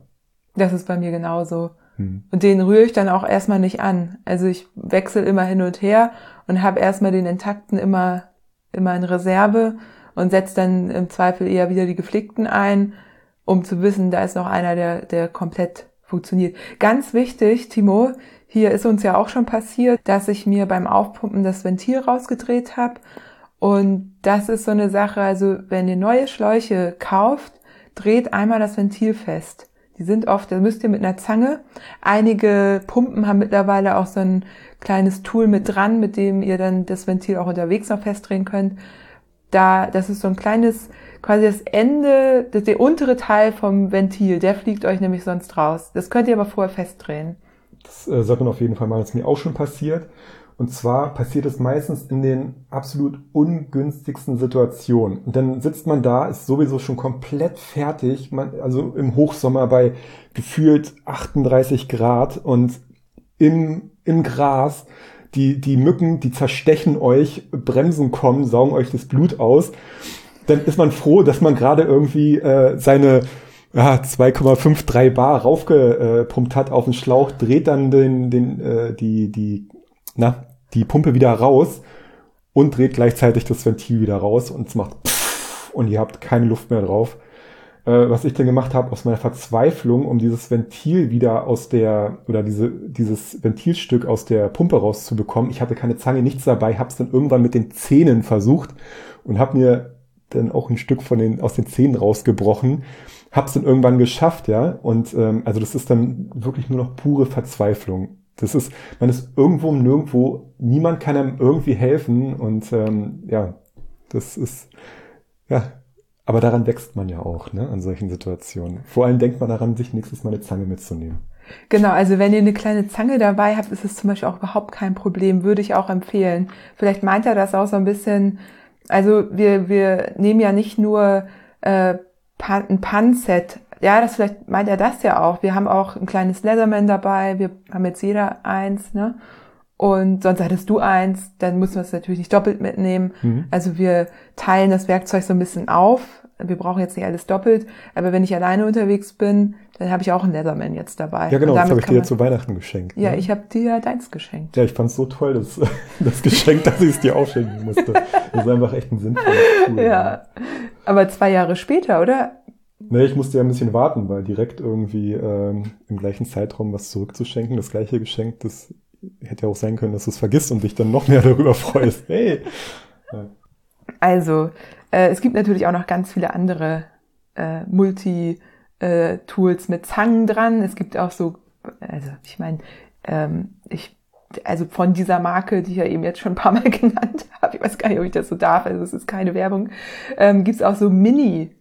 Das ist bei mir genauso. Hm. Und den rühre ich dann auch erstmal nicht an. Also ich wechsle immer hin und her und habe erstmal den intakten immer, immer in Reserve und setzt dann im Zweifel eher wieder die geflickten ein, um zu wissen, da ist noch einer, der, der komplett funktioniert. Ganz wichtig, Timo, hier ist uns ja auch schon passiert, dass ich mir beim Aufpumpen das Ventil rausgedreht habe. Und das ist so eine Sache, also wenn ihr neue Schläuche kauft, dreht einmal das Ventil fest. Die sind oft, da müsst ihr mit einer Zange. Einige Pumpen haben mittlerweile auch so ein kleines Tool mit dran, mit dem ihr dann das Ventil auch unterwegs noch festdrehen könnt. Da, das ist so ein kleines, quasi das Ende, das, der untere Teil vom Ventil, der fliegt euch nämlich sonst raus. Das könnt ihr aber vorher festdrehen. Das äh, sollte man auf jeden Fall mal, das ist mir auch schon passiert. Und zwar passiert es meistens in den absolut ungünstigsten Situationen. Und dann sitzt man da, ist sowieso schon komplett fertig, man, also im Hochsommer bei gefühlt 38 Grad und im, im Gras. Die, die Mücken, die zerstechen euch, Bremsen kommen, saugen euch das Blut aus. Dann ist man froh, dass man gerade irgendwie äh, seine ja, 2,53 Bar raufgepumpt hat auf den Schlauch, dreht dann den, den, äh, die, die, na, die Pumpe wieder raus und dreht gleichzeitig das Ventil wieder raus und es macht und ihr habt keine Luft mehr drauf. Äh, was ich dann gemacht habe aus meiner Verzweiflung, um dieses Ventil wieder aus der oder diese dieses Ventilstück aus der Pumpe rauszubekommen. Ich hatte keine Zange, nichts dabei, habe es dann irgendwann mit den Zähnen versucht und habe mir dann auch ein Stück von den aus den Zähnen rausgebrochen. Hab's dann irgendwann geschafft, ja. Und ähm, also das ist dann wirklich nur noch pure Verzweiflung. Das ist, man ist irgendwo nirgendwo, niemand kann einem irgendwie helfen und ähm, ja, das ist, ja, aber daran wächst man ja auch, ne, an solchen Situationen. Vor allem denkt man daran, sich nächstes Mal eine Zange mitzunehmen. Genau, also wenn ihr eine kleine Zange dabei habt, ist es zum Beispiel auch überhaupt kein Problem, würde ich auch empfehlen. Vielleicht meint er das auch so ein bisschen, also wir, wir nehmen ja nicht nur äh, ein Pan-Set ja, das vielleicht meint er das ja auch. Wir haben auch ein kleines Leatherman dabei. Wir haben jetzt jeder eins, ne? Und sonst hattest du eins, dann müssen wir es natürlich nicht doppelt mitnehmen. Mhm. Also wir teilen das Werkzeug so ein bisschen auf. Wir brauchen jetzt nicht alles doppelt, aber wenn ich alleine unterwegs bin, dann habe ich auch einen Leatherman jetzt dabei. Ja, genau, das habe ich dir zu Weihnachten geschenkt. Ja, ne? ich habe dir deins geschenkt. Ja, ich fand es so toll, das, das Geschenk, dass ich es dir aufschenken musste. Das ist einfach echt ein sinnvolles Tool. Ja, aber zwei Jahre später, oder? Nee, ich musste ja ein bisschen warten, weil direkt irgendwie ähm, im gleichen Zeitraum was zurückzuschenken, das gleiche Geschenk, das hätte ja auch sein können, dass du es vergisst und dich dann noch mehr darüber freust. Hey! Ja. Also, äh, es gibt natürlich auch noch ganz viele andere äh, Multi-Tools äh, mit Zangen dran. Es gibt auch so, also ich meine, ähm, ich also von dieser Marke, die ich ja eben jetzt schon ein paar Mal genannt habe, ich weiß gar nicht, ob ich das so darf, also es ist keine Werbung, ähm, gibt es auch so Mini-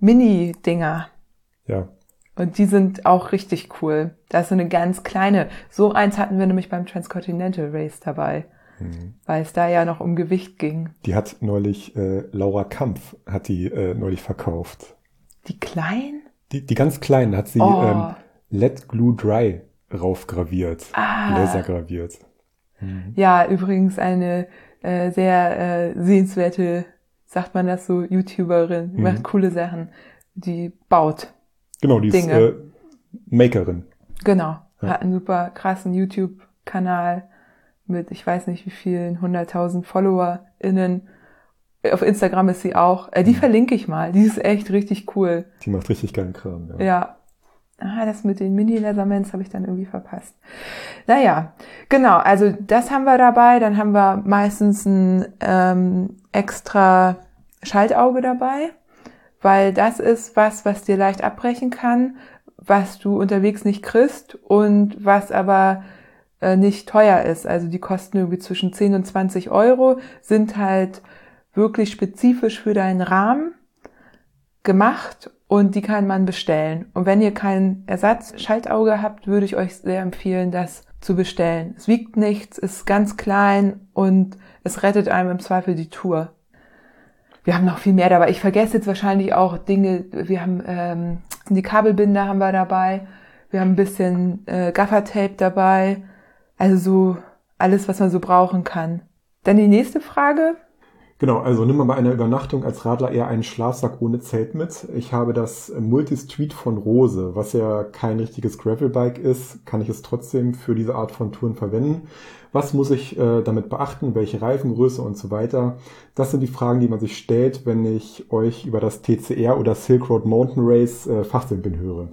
Mini-Dinger. Ja. Und die sind auch richtig cool. Da ist so eine ganz kleine. So eins hatten wir nämlich beim Transcontinental Race dabei. Mhm. Weil es da ja noch um Gewicht ging. Die hat neulich, äh, Laura Kampf hat die äh, neulich verkauft. Die kleinen? Die, die ganz kleinen hat sie oh. ähm, Let Glue Dry raufgraviert. Ah. Lasergraviert. Mhm. Ja, übrigens eine äh, sehr äh, sehenswerte sagt man das so, YouTuberin, mhm. macht coole Sachen, die baut. Genau, die Dinge. ist äh, Makerin. Genau, ja. hat einen super krassen YouTube-Kanal mit, ich weiß nicht wie vielen, 100.000 FollowerInnen. Auf Instagram ist sie auch. Äh, die mhm. verlinke ich mal. Die ist echt richtig cool. Die macht richtig geilen Kram. Ja. ja. Ah, das mit den Mini-Leathermans habe ich dann irgendwie verpasst. Naja, genau, also das haben wir dabei. Dann haben wir meistens ein ähm, extra Schaltauge dabei, weil das ist was, was dir leicht abbrechen kann, was du unterwegs nicht kriegst und was aber äh, nicht teuer ist. Also die kosten irgendwie zwischen 10 und 20 Euro, sind halt wirklich spezifisch für deinen Rahmen gemacht und die kann man bestellen. Und wenn ihr kein Ersatzschaltauge habt, würde ich euch sehr empfehlen, das zu bestellen. Es wiegt nichts, ist ganz klein und es rettet einem im Zweifel die Tour. Wir haben noch viel mehr dabei. Ich vergesse jetzt wahrscheinlich auch Dinge. Wir haben ähm, die Kabelbinder haben wir dabei. Wir haben ein bisschen äh, Gaffertape dabei. Also so alles, was man so brauchen kann. Dann die nächste Frage. Genau, also nimm mal bei einer Übernachtung als Radler eher einen Schlafsack ohne Zelt mit. Ich habe das Multistreet von Rose, was ja kein richtiges Gravelbike ist, kann ich es trotzdem für diese Art von Touren verwenden. Was muss ich äh, damit beachten? Welche Reifengröße und so weiter? Das sind die Fragen, die man sich stellt, wenn ich euch über das TCR oder Silk Road Mountain Race äh, Fachsimpeln höre.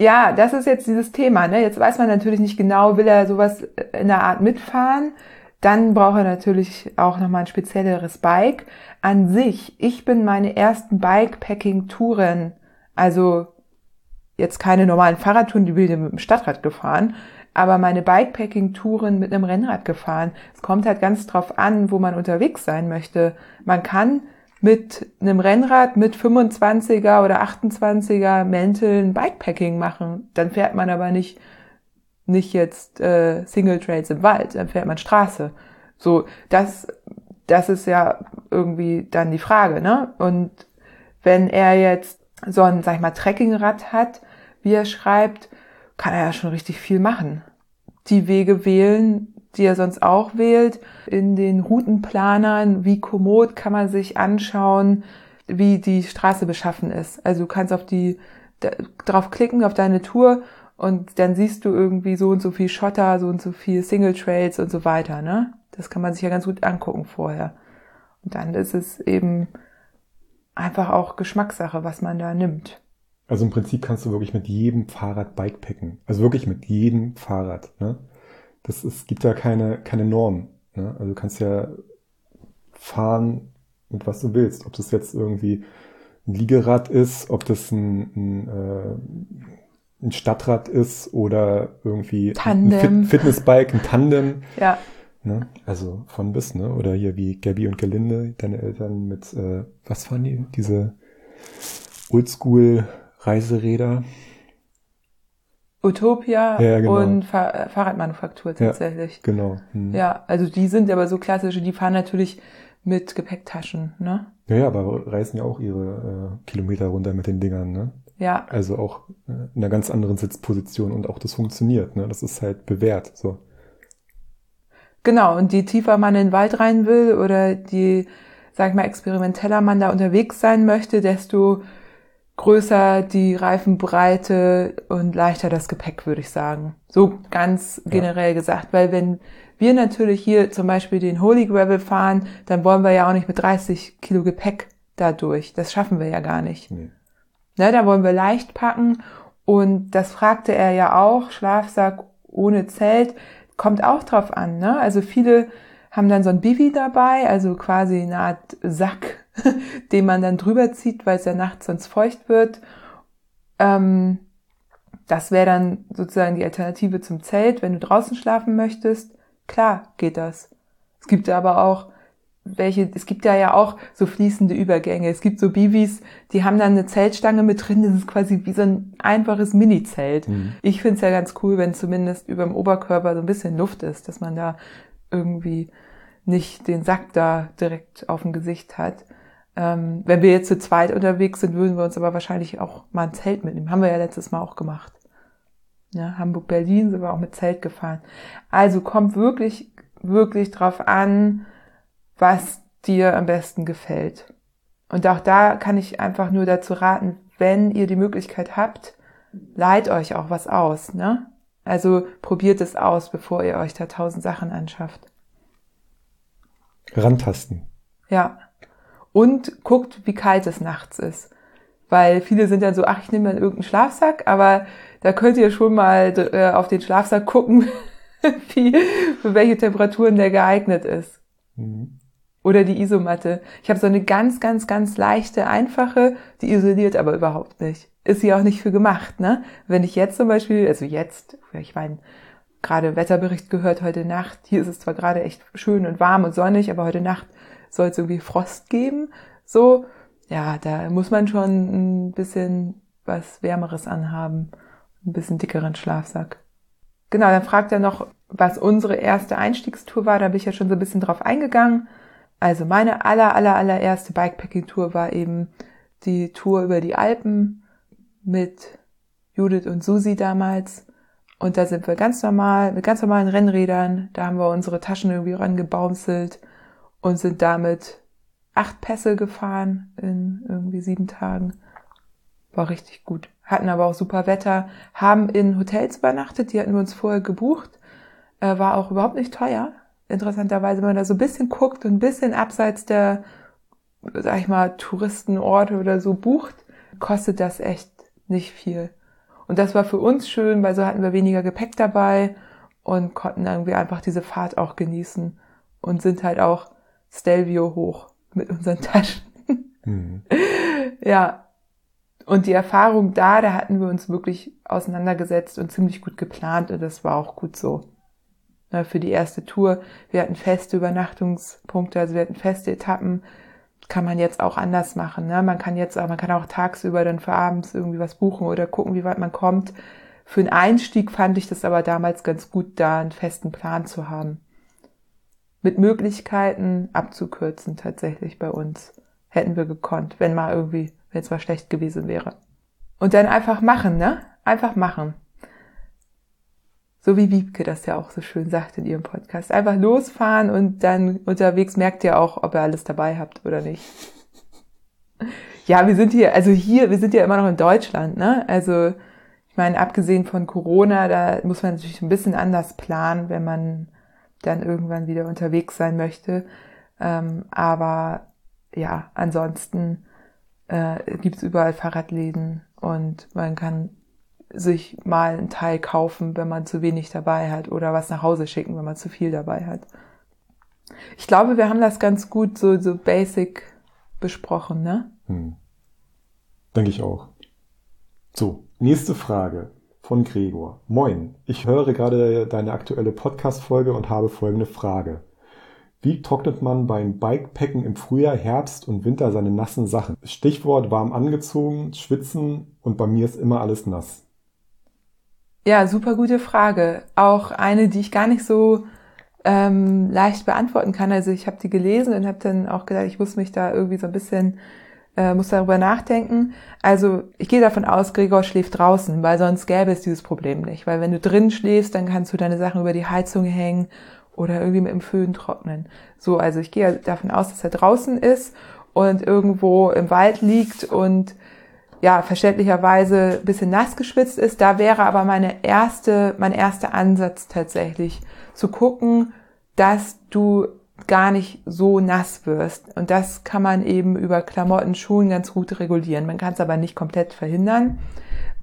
Ja, das ist jetzt dieses Thema. Ne? Jetzt weiß man natürlich nicht genau, will er sowas in der Art mitfahren. Dann braucht er natürlich auch nochmal ein spezielleres Bike. An sich, ich bin meine ersten Bikepacking-Touren, also jetzt keine normalen Fahrradtouren, die bin ich mit dem Stadtrad gefahren, aber meine Bikepacking-Touren mit einem Rennrad gefahren. Es kommt halt ganz drauf an, wo man unterwegs sein möchte. Man kann mit einem Rennrad mit 25er oder 28er Mänteln Bikepacking machen. Dann fährt man aber nicht, nicht jetzt äh, Single Trails im Wald, dann fährt man Straße. So, das, das ist ja irgendwie dann die Frage, ne? Und wenn er jetzt so ein, sag ich mal, Trekkingrad hat, wie er schreibt, kann er ja schon richtig viel machen. Die Wege wählen, die er sonst auch wählt. In den Routenplanern, wie kommod kann man sich anschauen, wie die Straße beschaffen ist. Also du kannst auf die, drauf klicken, auf deine Tour und dann siehst du irgendwie so und so viel Schotter, so und so viel Single Trails und so weiter, ne? Das kann man sich ja ganz gut angucken vorher. Und dann ist es eben einfach auch Geschmackssache, was man da nimmt. Also im Prinzip kannst du wirklich mit jedem Fahrrad Bikepacken. Also wirklich mit jedem Fahrrad. Ne? Das es gibt ja keine keine Norm. Ne? Also du kannst ja fahren mit was du willst. Ob das jetzt irgendwie ein Liegerad ist, ob das ein, ein, äh, ein Stadtrad ist oder irgendwie Tandem. ein Fit Fitnessbike, ein Tandem. Ja. Ne? Also von bis, ne? Oder hier wie Gabby und Gelinde, deine Eltern mit, äh, was fahren die? Diese Oldschool Reiseräder. Utopia Ja, genau. und Fahr Fahrradmanufaktur tatsächlich. Ja, genau. Hm. Ja, also die sind aber so klassische, die fahren natürlich mit Gepäcktaschen, ne? Ja, ja, aber reißen ja auch ihre äh, Kilometer runter mit den Dingern, ne? Ja, Also auch äh, in einer ganz anderen Sitzposition und auch das funktioniert, ne? Das ist halt bewährt, so. genau. Und je tiefer man in den Wald rein will oder je, sag ich mal, experimenteller man da unterwegs sein möchte, desto größer die Reifenbreite und leichter das Gepäck, würde ich sagen. So ganz generell gesagt, weil wenn wir natürlich hier zum Beispiel den Holy Gravel fahren, dann wollen wir ja auch nicht mit 30 Kilo Gepäck da durch. Das schaffen wir ja gar nicht. Nee. Ne, da wollen wir leicht packen und das fragte er ja auch, Schlafsack ohne Zelt, kommt auch drauf an. Ne? Also viele haben dann so ein Bivi dabei, also quasi eine Art Sack, den man dann drüber zieht, weil es ja nachts sonst feucht wird. Ähm, das wäre dann sozusagen die Alternative zum Zelt, wenn du draußen schlafen möchtest. Klar geht das. Es gibt aber auch welche, es gibt ja ja auch so fließende Übergänge. Es gibt so Bivis, die haben dann eine Zeltstange mit drin. Das ist quasi wie so ein einfaches Mini-Zelt. Mhm. Ich finde es ja ganz cool, wenn zumindest über dem Oberkörper so ein bisschen Luft ist, dass man da irgendwie nicht den Sack da direkt auf dem Gesicht hat. Ähm, wenn wir jetzt zu zweit unterwegs sind, würden wir uns aber wahrscheinlich auch mal ein Zelt mitnehmen. Haben wir ja letztes Mal auch gemacht. Ja, Hamburg-Berlin sind wir auch mit Zelt gefahren. Also kommt wirklich, wirklich drauf an, was dir am besten gefällt. Und auch da kann ich einfach nur dazu raten, wenn ihr die Möglichkeit habt, leiht euch auch was aus, ne? Also probiert es aus, bevor ihr euch da tausend Sachen anschafft. Rantasten. Ja. Und guckt, wie kalt es nachts ist. Weil viele sind dann so, ach, ich nehme dann irgendeinen Schlafsack, aber da könnt ihr schon mal äh, auf den Schlafsack gucken, wie, für welche Temperaturen der geeignet ist. Mhm. Oder die Isomatte. Ich habe so eine ganz, ganz, ganz leichte, einfache, die isoliert aber überhaupt nicht. Ist sie auch nicht für gemacht, ne? Wenn ich jetzt zum Beispiel, also jetzt, ich meine, gerade Wetterbericht gehört heute Nacht, hier ist es zwar gerade echt schön und warm und sonnig, aber heute Nacht soll es irgendwie Frost geben. So, ja, da muss man schon ein bisschen was Wärmeres anhaben. Ein bisschen dickeren Schlafsack. Genau, dann fragt er noch, was unsere erste Einstiegstour war. Da bin ich ja schon so ein bisschen drauf eingegangen. Also meine aller, aller, allererste Bikepacking-Tour war eben die Tour über die Alpen mit Judith und Susi damals. Und da sind wir ganz normal, mit ganz normalen Rennrädern, da haben wir unsere Taschen irgendwie rangebaumselt und sind damit acht Pässe gefahren in irgendwie sieben Tagen. War richtig gut. Hatten aber auch super Wetter, haben in Hotels übernachtet, die hatten wir uns vorher gebucht. Äh, war auch überhaupt nicht teuer. Interessanterweise, wenn man da so ein bisschen guckt und ein bisschen abseits der, sag ich mal, Touristenorte oder so bucht, kostet das echt nicht viel. Und das war für uns schön, weil so hatten wir weniger Gepäck dabei und konnten irgendwie einfach diese Fahrt auch genießen und sind halt auch Stelvio hoch mit unseren Taschen. Mhm. Ja. Und die Erfahrung da, da hatten wir uns wirklich auseinandergesetzt und ziemlich gut geplant und das war auch gut so. Na, für die erste Tour, wir hatten feste Übernachtungspunkte, also wir hatten feste Etappen, kann man jetzt auch anders machen. Ne? Man kann jetzt, man kann auch tagsüber dann für abends irgendwie was buchen oder gucken, wie weit man kommt. Für einen Einstieg fand ich das aber damals ganz gut, da einen festen Plan zu haben. Mit Möglichkeiten abzukürzen tatsächlich bei uns. Hätten wir gekonnt, wenn mal irgendwie, wenn es mal schlecht gewesen wäre. Und dann einfach machen, ne? Einfach machen. So wie Wiebke das ja auch so schön sagt in ihrem Podcast. Einfach losfahren und dann unterwegs merkt ihr auch, ob ihr alles dabei habt oder nicht. Ja, wir sind hier, also hier, wir sind ja immer noch in Deutschland, ne? Also, ich meine, abgesehen von Corona, da muss man natürlich ein bisschen anders planen, wenn man dann irgendwann wieder unterwegs sein möchte. Ähm, aber ja, ansonsten äh, gibt's überall Fahrradläden und man kann sich mal einen Teil kaufen, wenn man zu wenig dabei hat oder was nach Hause schicken, wenn man zu viel dabei hat. Ich glaube, wir haben das ganz gut so, so basic besprochen, ne? Hm. Denke ich auch. So, nächste Frage von Gregor. Moin, ich höre gerade deine aktuelle Podcast-Folge und habe folgende Frage. Wie trocknet man beim Bikepacken im Frühjahr, Herbst und Winter seine nassen Sachen? Stichwort warm angezogen, schwitzen und bei mir ist immer alles nass. Ja, super gute Frage. Auch eine, die ich gar nicht so ähm, leicht beantworten kann. Also ich habe die gelesen und habe dann auch gedacht, ich muss mich da irgendwie so ein bisschen, äh, muss darüber nachdenken. Also ich gehe davon aus, Gregor schläft draußen, weil sonst gäbe es dieses Problem nicht. Weil wenn du drin schläfst, dann kannst du deine Sachen über die Heizung hängen oder irgendwie mit dem Föhn trocknen. So, also ich gehe davon aus, dass er draußen ist und irgendwo im Wald liegt und ja, verständlicherweise ein bisschen nass geschwitzt ist. Da wäre aber meine erste, mein erster Ansatz tatsächlich zu gucken, dass du gar nicht so nass wirst. Und das kann man eben über Klamotten, Schuhen ganz gut regulieren. Man kann es aber nicht komplett verhindern.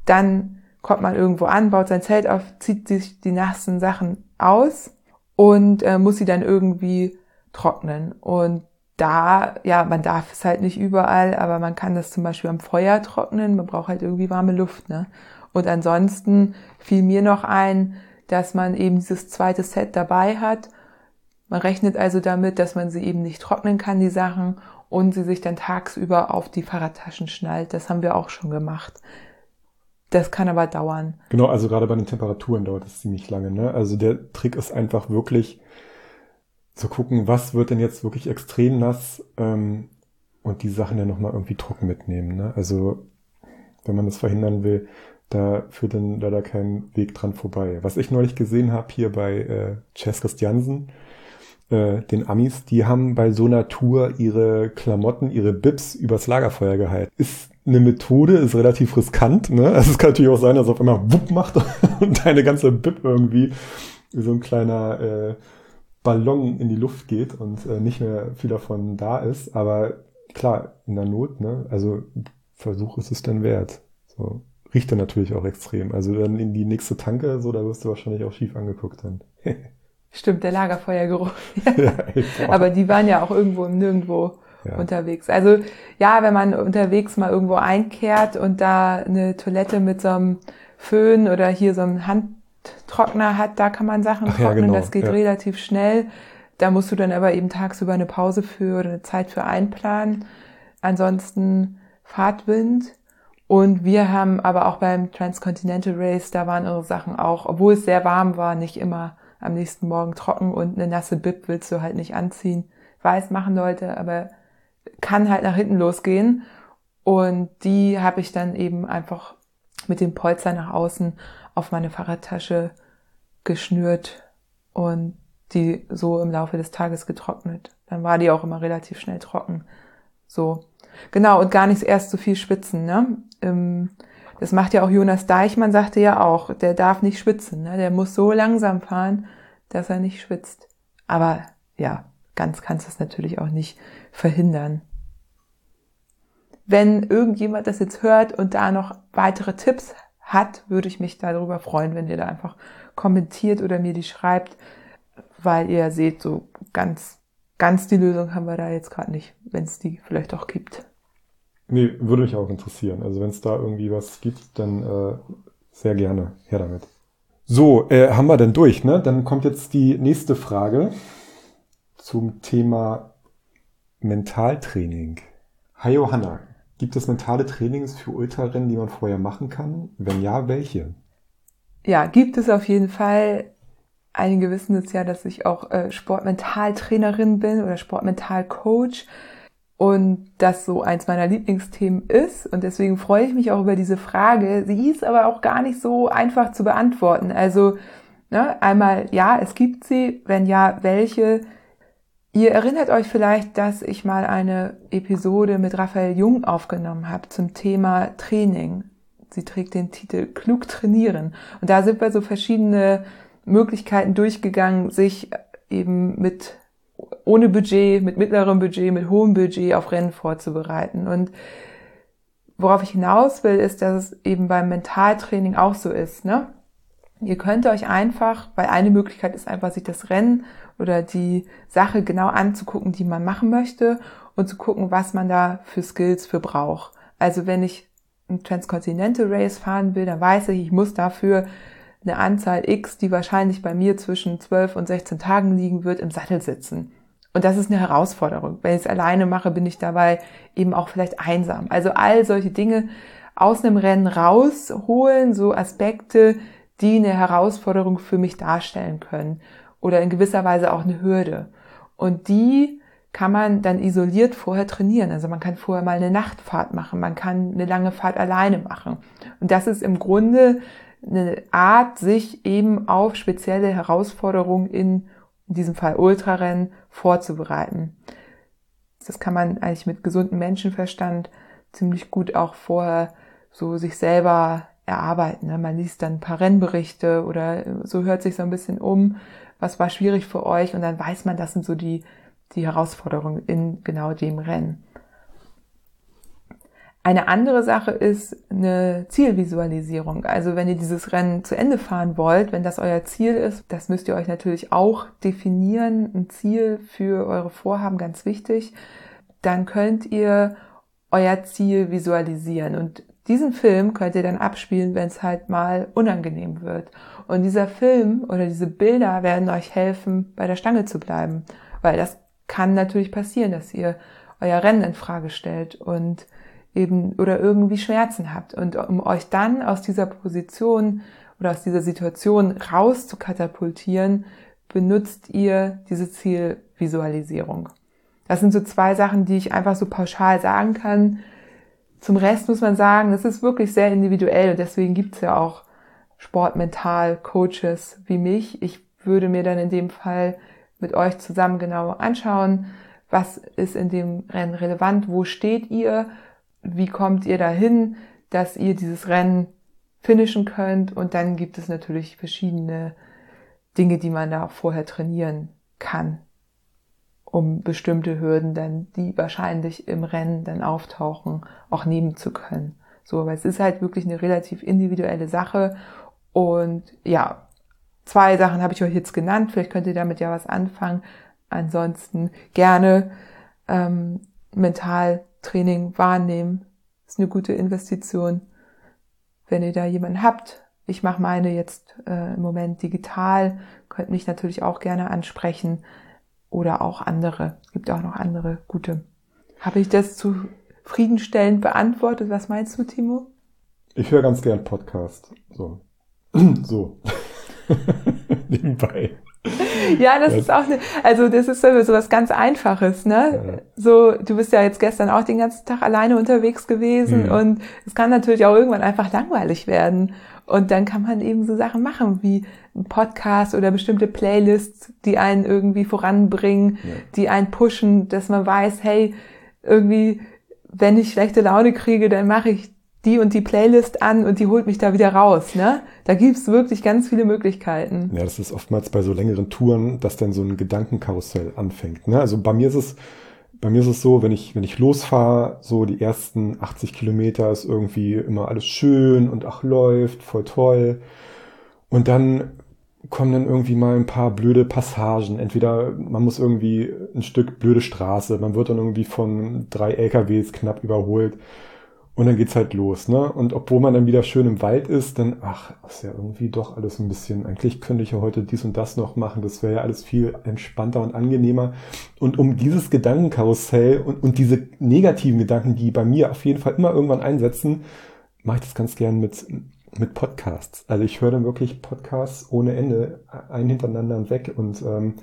Dann kommt man irgendwo an, baut sein Zelt auf, zieht sich die nassen Sachen aus und äh, muss sie dann irgendwie trocknen. Und da, ja, man darf es halt nicht überall, aber man kann das zum Beispiel am Feuer trocknen. Man braucht halt irgendwie warme Luft, ne? Und ansonsten fiel mir noch ein, dass man eben dieses zweite Set dabei hat. Man rechnet also damit, dass man sie eben nicht trocknen kann, die Sachen, und sie sich dann tagsüber auf die Fahrradtaschen schnallt. Das haben wir auch schon gemacht. Das kann aber dauern. Genau, also gerade bei den Temperaturen dauert es ziemlich lange. Ne? Also der Trick ist einfach wirklich, zu gucken, was wird denn jetzt wirklich extrem nass ähm, und die Sachen dann nochmal irgendwie trocken mitnehmen. Ne? Also wenn man das verhindern will, da führt dann leider kein Weg dran vorbei. Was ich neulich gesehen habe hier bei äh, Chess Christiansen, äh, den Amis, die haben bei so einer Tour ihre Klamotten, ihre Bips übers Lagerfeuer gehalten. Ist eine Methode, ist relativ riskant. Ne? Also es kann natürlich auch sein, dass auf einmal wupp macht und deine ganze Bib irgendwie wie so ein kleiner äh, Ballon in die Luft geht und äh, nicht mehr viel davon da ist. Aber klar, in der Not, ne? Also Versuch ist es dann wert. So. Riecht dann natürlich auch extrem. Also dann in die nächste Tanke, so, da wirst du wahrscheinlich auch schief angeguckt dann. Stimmt, der Lagerfeuergeruch. ja, Aber die waren ja auch irgendwo im Nirgendwo ja. unterwegs. Also ja, wenn man unterwegs mal irgendwo einkehrt und da eine Toilette mit so einem Föhn oder hier so einem Hand Trockner hat, da kann man Sachen Ach, trocknen, ja, genau. das geht relativ schnell. Da musst du dann aber eben tagsüber eine Pause für oder eine Zeit für einplanen. Ansonsten Fahrtwind. Und wir haben aber auch beim Transcontinental Race, da waren unsere Sachen auch, obwohl es sehr warm war, nicht immer am nächsten Morgen trocken und eine nasse Bib willst du halt nicht anziehen. Weiß machen Leute, aber kann halt nach hinten losgehen. Und die habe ich dann eben einfach mit dem Polster nach außen auf meine Fahrradtasche geschnürt und die so im Laufe des Tages getrocknet. Dann war die auch immer relativ schnell trocken. So. Genau, und gar nicht erst so viel schwitzen, ne? Ähm, das macht ja auch Jonas Deichmann, sagte ja auch, der darf nicht schwitzen, ne? Der muss so langsam fahren, dass er nicht schwitzt. Aber ja, ganz kannst du es natürlich auch nicht verhindern. Wenn irgendjemand das jetzt hört und da noch weitere Tipps hat, würde ich mich darüber freuen, wenn ihr da einfach kommentiert oder mir die schreibt, weil ihr seht, so ganz, ganz die Lösung haben wir da jetzt gerade nicht, wenn es die vielleicht auch gibt. Nee, würde mich auch interessieren. Also wenn es da irgendwie was gibt, dann äh, sehr gerne her damit. So, äh, haben wir denn durch, ne? Dann kommt jetzt die nächste Frage zum Thema Mentaltraining. Hi Johanna, gibt es mentale Trainings für Ultrarennen, die man vorher machen kann? Wenn ja, welche? Ja, gibt es auf jeden Fall. Einige wissen es ja, dass ich auch äh, Sportmentaltrainerin bin oder Sportmentalcoach und das so eins meiner Lieblingsthemen ist. Und deswegen freue ich mich auch über diese Frage. Sie ist aber auch gar nicht so einfach zu beantworten. Also ne, einmal ja, es gibt sie. Wenn ja, welche? Ihr erinnert euch vielleicht, dass ich mal eine Episode mit Raphael Jung aufgenommen habe zum Thema Training. Sie trägt den Titel Klug trainieren. Und da sind wir so verschiedene Möglichkeiten durchgegangen, sich eben mit ohne Budget, mit mittlerem Budget, mit hohem Budget auf Rennen vorzubereiten. Und worauf ich hinaus will, ist, dass es eben beim Mentaltraining auch so ist. Ne? Ihr könnt euch einfach, weil eine Möglichkeit ist einfach, sich das Rennen oder die Sache genau anzugucken, die man machen möchte und zu gucken, was man da für Skills für braucht. Also wenn ich ein Transcontinental Race fahren will, dann weiß ich, ich muss dafür eine Anzahl X, die wahrscheinlich bei mir zwischen 12 und 16 Tagen liegen wird, im Sattel sitzen. Und das ist eine Herausforderung. Wenn ich es alleine mache, bin ich dabei eben auch vielleicht einsam. Also all solche Dinge aus einem Rennen rausholen, so Aspekte, die eine Herausforderung für mich darstellen können oder in gewisser Weise auch eine Hürde. Und die kann man dann isoliert vorher trainieren. Also man kann vorher mal eine Nachtfahrt machen, man kann eine lange Fahrt alleine machen. Und das ist im Grunde eine Art, sich eben auf spezielle Herausforderungen in, in diesem Fall Ultrarennen vorzubereiten. Das kann man eigentlich mit gesundem Menschenverstand ziemlich gut auch vorher so sich selber erarbeiten. Ne? Man liest dann ein paar Rennberichte oder so hört sich so ein bisschen um, was war schwierig für euch und dann weiß man, das sind so die, die Herausforderungen in genau dem Rennen. Eine andere Sache ist eine Zielvisualisierung. Also wenn ihr dieses Rennen zu Ende fahren wollt, wenn das euer Ziel ist, das müsst ihr euch natürlich auch definieren. Ein Ziel für eure Vorhaben, ganz wichtig. Dann könnt ihr euer Ziel visualisieren. Und diesen Film könnt ihr dann abspielen, wenn es halt mal unangenehm wird. Und dieser Film oder diese Bilder werden euch helfen, bei der Stange zu bleiben. Weil das kann natürlich passieren, dass ihr euer Rennen in Frage stellt und eben oder irgendwie Schmerzen habt. Und um euch dann aus dieser Position oder aus dieser Situation raus zu katapultieren, benutzt ihr diese Zielvisualisierung. Das sind so zwei Sachen, die ich einfach so pauschal sagen kann. Zum Rest muss man sagen, das ist wirklich sehr individuell und deswegen gibt es ja auch Sportmental-Coaches wie mich. Ich würde mir dann in dem Fall mit euch zusammen genau anschauen, was ist in dem Rennen relevant, wo steht ihr, wie kommt ihr dahin, dass ihr dieses Rennen finishen könnt und dann gibt es natürlich verschiedene Dinge, die man da vorher trainieren kann, um bestimmte Hürden dann, die wahrscheinlich im Rennen dann auftauchen, auch nehmen zu können. So, aber es ist halt wirklich eine relativ individuelle Sache und ja, zwei Sachen habe ich euch jetzt genannt. Vielleicht könnt ihr damit ja was anfangen. Ansonsten gerne ähm, Mentaltraining wahrnehmen. Ist eine gute Investition. Wenn ihr da jemanden habt, ich mache meine jetzt äh, im Moment digital, könnt mich natürlich auch gerne ansprechen oder auch andere. Es gibt auch noch andere gute. Habe ich das zufriedenstellend beantwortet? Was meinst du, Timo? Ich höre ganz gern Podcast. So. so. Nebenbei. Ja, das, ist auch eine, also das ist so was ganz Einfaches, ne? Ja. So, du bist ja jetzt gestern auch den ganzen Tag alleine unterwegs gewesen mhm. und es kann natürlich auch irgendwann einfach langweilig werden. Und dann kann man eben so Sachen machen wie ein Podcast oder bestimmte Playlists, die einen irgendwie voranbringen, ja. die einen pushen, dass man weiß, hey, irgendwie, wenn ich schlechte Laune kriege, dann mache ich die und die Playlist an und die holt mich da wieder raus. Ne? Da gibt's wirklich ganz viele Möglichkeiten. Ja, das ist oftmals bei so längeren Touren, dass dann so ein Gedankenkarussell anfängt. Ne? Also bei mir ist es, bei mir ist es so, wenn ich, wenn ich losfahre, so die ersten 80 Kilometer ist irgendwie immer alles schön und ach läuft, voll toll. Und dann kommen dann irgendwie mal ein paar blöde Passagen. Entweder man muss irgendwie ein Stück blöde Straße, man wird dann irgendwie von drei LKWs knapp überholt. Und dann geht's halt los, ne? Und obwohl man dann wieder schön im Wald ist, dann, ach, ist ja irgendwie doch alles ein bisschen, eigentlich könnte ich ja heute dies und das noch machen, das wäre ja alles viel entspannter und angenehmer. Und um dieses Gedankenkarussell und, und diese negativen Gedanken, die bei mir auf jeden Fall immer irgendwann einsetzen, mache ich das ganz gern mit, mit Podcasts. Also ich höre dann wirklich Podcasts ohne Ende, einen hintereinander weg und ähm,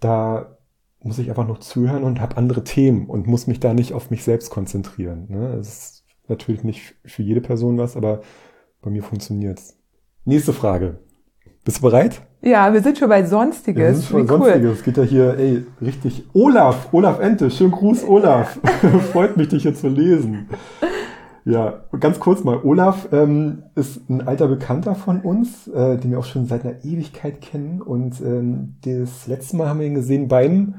da muss ich einfach noch zuhören und habe andere Themen und muss mich da nicht auf mich selbst konzentrieren. Ne? Das ist natürlich nicht für jede Person was, aber bei mir funktioniert's. Nächste Frage. Bist du bereit? Ja, wir sind schon bei Sonstiges. Ja, wir sind schon bei Sonstiges. Es geht ja hier, ey, richtig. Olaf, Olaf Ente, schönen Gruß, Olaf. Freut mich, dich hier zu lesen. Ja, ganz kurz mal. Olaf ähm, ist ein alter Bekannter von uns, äh, den wir auch schon seit einer Ewigkeit kennen. Und ähm, das letzte Mal haben wir ihn gesehen beim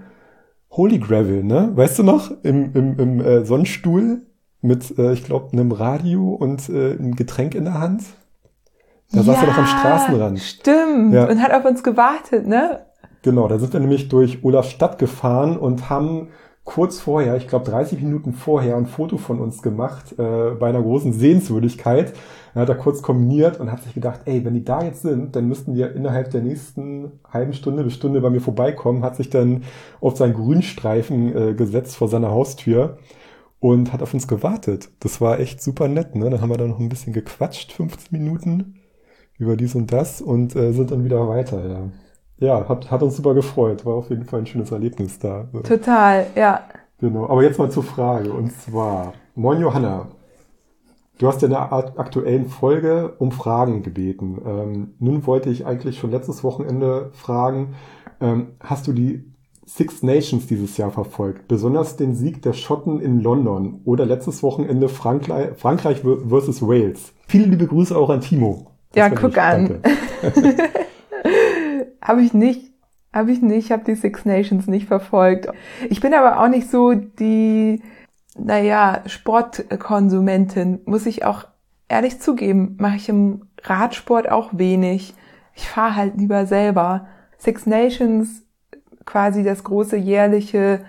Holy Gravel, ne? Weißt du noch? Im, im, im äh, Sonnenstuhl mit, äh, ich glaube, einem Radio und äh, einem Getränk in der Hand. Da ja, saß er doch am Straßenrand. Stimmt. Ja. Und hat auf uns gewartet, ne? Genau, da sind wir nämlich durch Olaf Stadt gefahren und haben kurz vorher, ich glaube 30 Minuten vorher, ein Foto von uns gemacht äh, bei einer großen Sehenswürdigkeit. Er hat da kurz kombiniert und hat sich gedacht, ey, wenn die da jetzt sind, dann müssten die innerhalb der nächsten halben Stunde bis Stunde bei mir vorbeikommen, hat sich dann auf seinen Grünstreifen äh, gesetzt vor seiner Haustür und hat auf uns gewartet. Das war echt super nett, ne? Dann haben wir da noch ein bisschen gequatscht, 15 Minuten über dies und das und äh, sind dann wieder weiter, ja. Ja, hat, hat uns super gefreut. War auf jeden Fall ein schönes Erlebnis da. So. Total, ja. Genau. Aber jetzt mal zur Frage. Und zwar, Moin Johanna. Du hast ja in der aktuellen Folge um Fragen gebeten. Ähm, nun wollte ich eigentlich schon letztes Wochenende fragen, ähm, hast du die Six Nations dieses Jahr verfolgt, besonders den Sieg der Schotten in London oder letztes Wochenende Frankreich, Frankreich versus Wales. Viele liebe Grüße auch an Timo. Das ja, guck ich. an. habe ich nicht. Habe ich nicht, habe die Six Nations nicht verfolgt. Ich bin aber auch nicht so die, naja, Sportkonsumentin, muss ich auch ehrlich zugeben. Mache ich im Radsport auch wenig. Ich fahre halt lieber selber. Six Nations quasi das große jährliche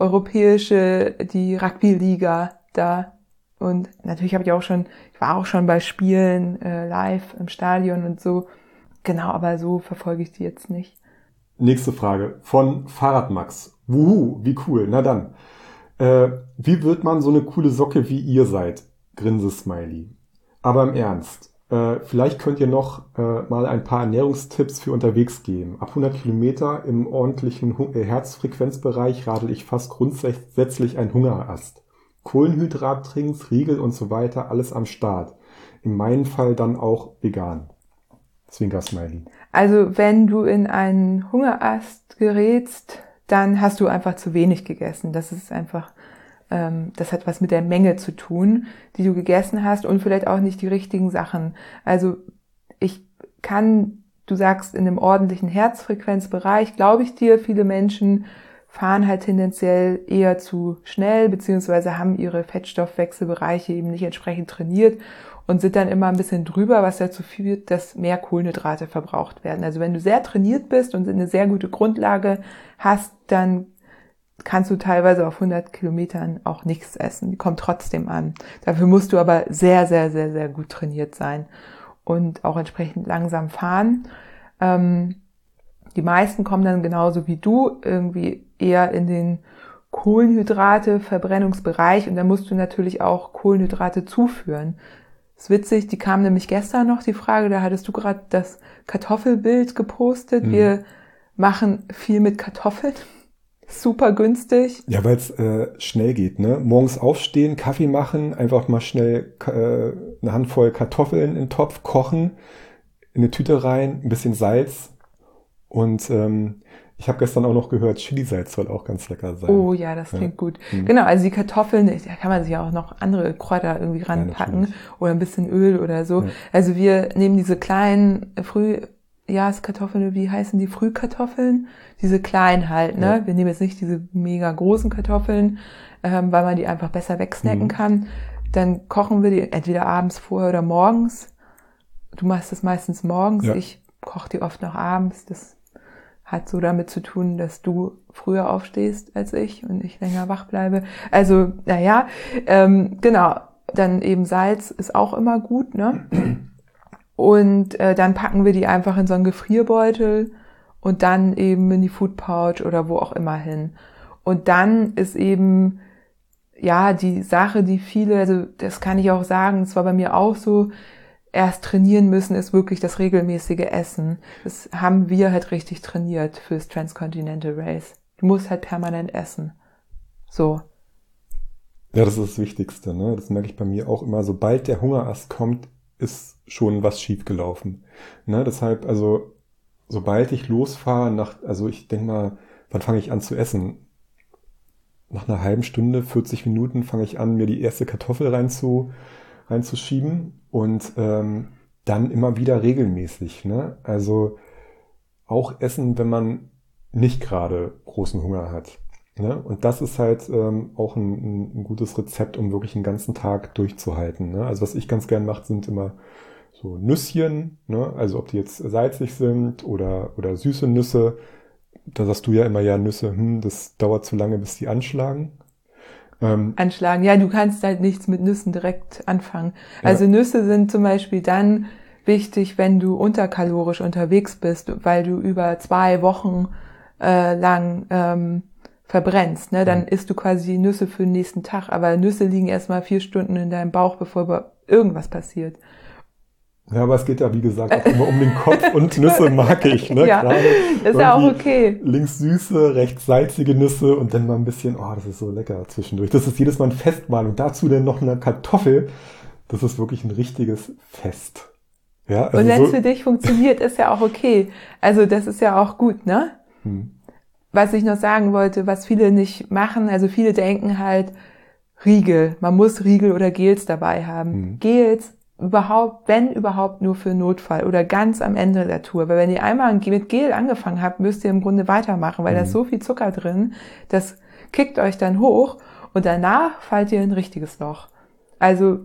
europäische, die Rugby-Liga da. Und natürlich habe ich auch schon, ich war auch schon bei Spielen äh, live im Stadion und so. Genau, aber so verfolge ich die jetzt nicht. Nächste Frage von Fahrradmax. Wuhu, wie cool. Na dann. Äh, wie wird man so eine coole Socke wie ihr seid? Grinse Smiley. Aber im Ernst. Äh, vielleicht könnt ihr noch äh, mal ein paar Ernährungstipps für unterwegs geben. Ab 100 Kilometer im ordentlichen äh, Herzfrequenzbereich radel ich fast grundsätzlich ein Hungerast. Kohlenhydrattrinks, Riegel und so weiter, alles am Start. In meinem Fall dann auch vegan. Zwinker Smiley. Also wenn du in einen Hungerast gerätst, dann hast du einfach zu wenig gegessen. Das ist einfach das hat was mit der Menge zu tun, die du gegessen hast und vielleicht auch nicht die richtigen Sachen. Also ich kann, du sagst, in einem ordentlichen Herzfrequenzbereich, glaube ich dir, viele Menschen fahren halt tendenziell eher zu schnell, beziehungsweise haben ihre Fettstoffwechselbereiche eben nicht entsprechend trainiert und sind dann immer ein bisschen drüber, was dazu führt, dass mehr Kohlenhydrate verbraucht werden. Also wenn du sehr trainiert bist und eine sehr gute Grundlage hast, dann kannst du teilweise auf 100 Kilometern auch nichts essen. Die kommt trotzdem an. Dafür musst du aber sehr, sehr, sehr, sehr gut trainiert sein und auch entsprechend langsam fahren. Ähm, die meisten kommen dann genauso wie du irgendwie eher in den Kohlenhydrate-Verbrennungsbereich und da musst du natürlich auch Kohlenhydrate zuführen. Das ist witzig, die kam nämlich gestern noch, die Frage, da hattest du gerade das Kartoffelbild gepostet. Mhm. Wir machen viel mit Kartoffeln super günstig. Ja, weil es äh, schnell geht, ne? Morgens aufstehen, Kaffee machen, einfach mal schnell äh, eine Handvoll Kartoffeln in den Topf kochen, in eine Tüte rein, ein bisschen Salz und ähm, Ich habe gestern auch noch gehört, Chili-Salz soll auch ganz lecker sein. Oh ja, das klingt ja. gut. Mhm. Genau, also die Kartoffeln, da kann man sich ja auch noch andere Kräuter irgendwie ranpacken ja, oder ein bisschen Öl oder so. Ja. Also wir nehmen diese kleinen Frühjahrskartoffeln, wie heißen die Frühkartoffeln? Diese kleinen halt, ne? Wir nehmen jetzt nicht diese mega großen Kartoffeln, ähm, weil man die einfach besser wegsnacken mhm. kann. Dann kochen wir die entweder abends vorher oder morgens. Du machst das meistens morgens. Ich koche die oft noch abends. Das hat so damit zu tun, dass du früher aufstehst als ich und ich länger wach bleibe. Also, naja, ähm, genau. Dann eben Salz ist auch immer gut, ne? Und äh, dann packen wir die einfach in so einen Gefrierbeutel und dann eben in die Food Pouch oder wo auch immer hin. Und dann ist eben ja die Sache, die viele, also das kann ich auch sagen, es war bei mir auch so, erst trainieren müssen, ist wirklich das regelmäßige Essen. Das haben wir halt richtig trainiert fürs Transcontinental Race. Du musst halt permanent essen. So. Ja, das ist das Wichtigste, ne? Das merke ich bei mir auch immer. Sobald der Hungerast kommt, ist schon was schiefgelaufen. Ne? Deshalb, also, sobald ich losfahre, nach, also ich denke mal, wann fange ich an zu essen? Nach einer halben Stunde, 40 Minuten fange ich an, mir die erste Kartoffel reinzu, reinzuschieben und ähm, dann immer wieder regelmäßig. Ne? Also auch essen, wenn man nicht gerade großen Hunger hat. Ne? Und das ist halt ähm, auch ein, ein, gutes Rezept, um wirklich einen ganzen Tag durchzuhalten. Ne? Also was ich ganz gern mache, sind immer so Nüsschen, ne? also ob die jetzt salzig sind oder, oder süße Nüsse. Da sagst du ja immer, ja, Nüsse, hm, das dauert zu lange, bis die anschlagen. Ähm, anschlagen. Ja, du kannst halt nichts mit Nüssen direkt anfangen. Also ja. Nüsse sind zum Beispiel dann wichtig, wenn du unterkalorisch unterwegs bist, weil du über zwei Wochen äh, lang ähm, verbrennst. Ne? Dann mhm. isst du quasi Nüsse für den nächsten Tag. Aber Nüsse liegen erstmal vier Stunden in deinem Bauch, bevor irgendwas passiert. Ja, aber es geht ja, wie gesagt, auch immer um den Kopf und Nüsse mag ich, ne? ja, Gerade das ist ja auch okay. Links süße, rechts salzige Nüsse und dann mal ein bisschen, oh, das ist so lecker zwischendurch. Das ist jedes Mal ein Festmahl und dazu dann noch eine Kartoffel. Das ist wirklich ein richtiges Fest. Ja, also und wenn es so für dich funktioniert, ist ja auch okay. Also das ist ja auch gut, ne? Hm. Was ich noch sagen wollte, was viele nicht machen, also viele denken halt, Riegel, man muss Riegel oder Gels dabei haben. Hm. Gels überhaupt, wenn überhaupt nur für Notfall oder ganz am Ende der Tour. Weil wenn ihr einmal mit Gel angefangen habt, müsst ihr im Grunde weitermachen, weil mhm. da ist so viel Zucker drin, das kickt euch dann hoch und danach fallt ihr in ein richtiges Loch. Also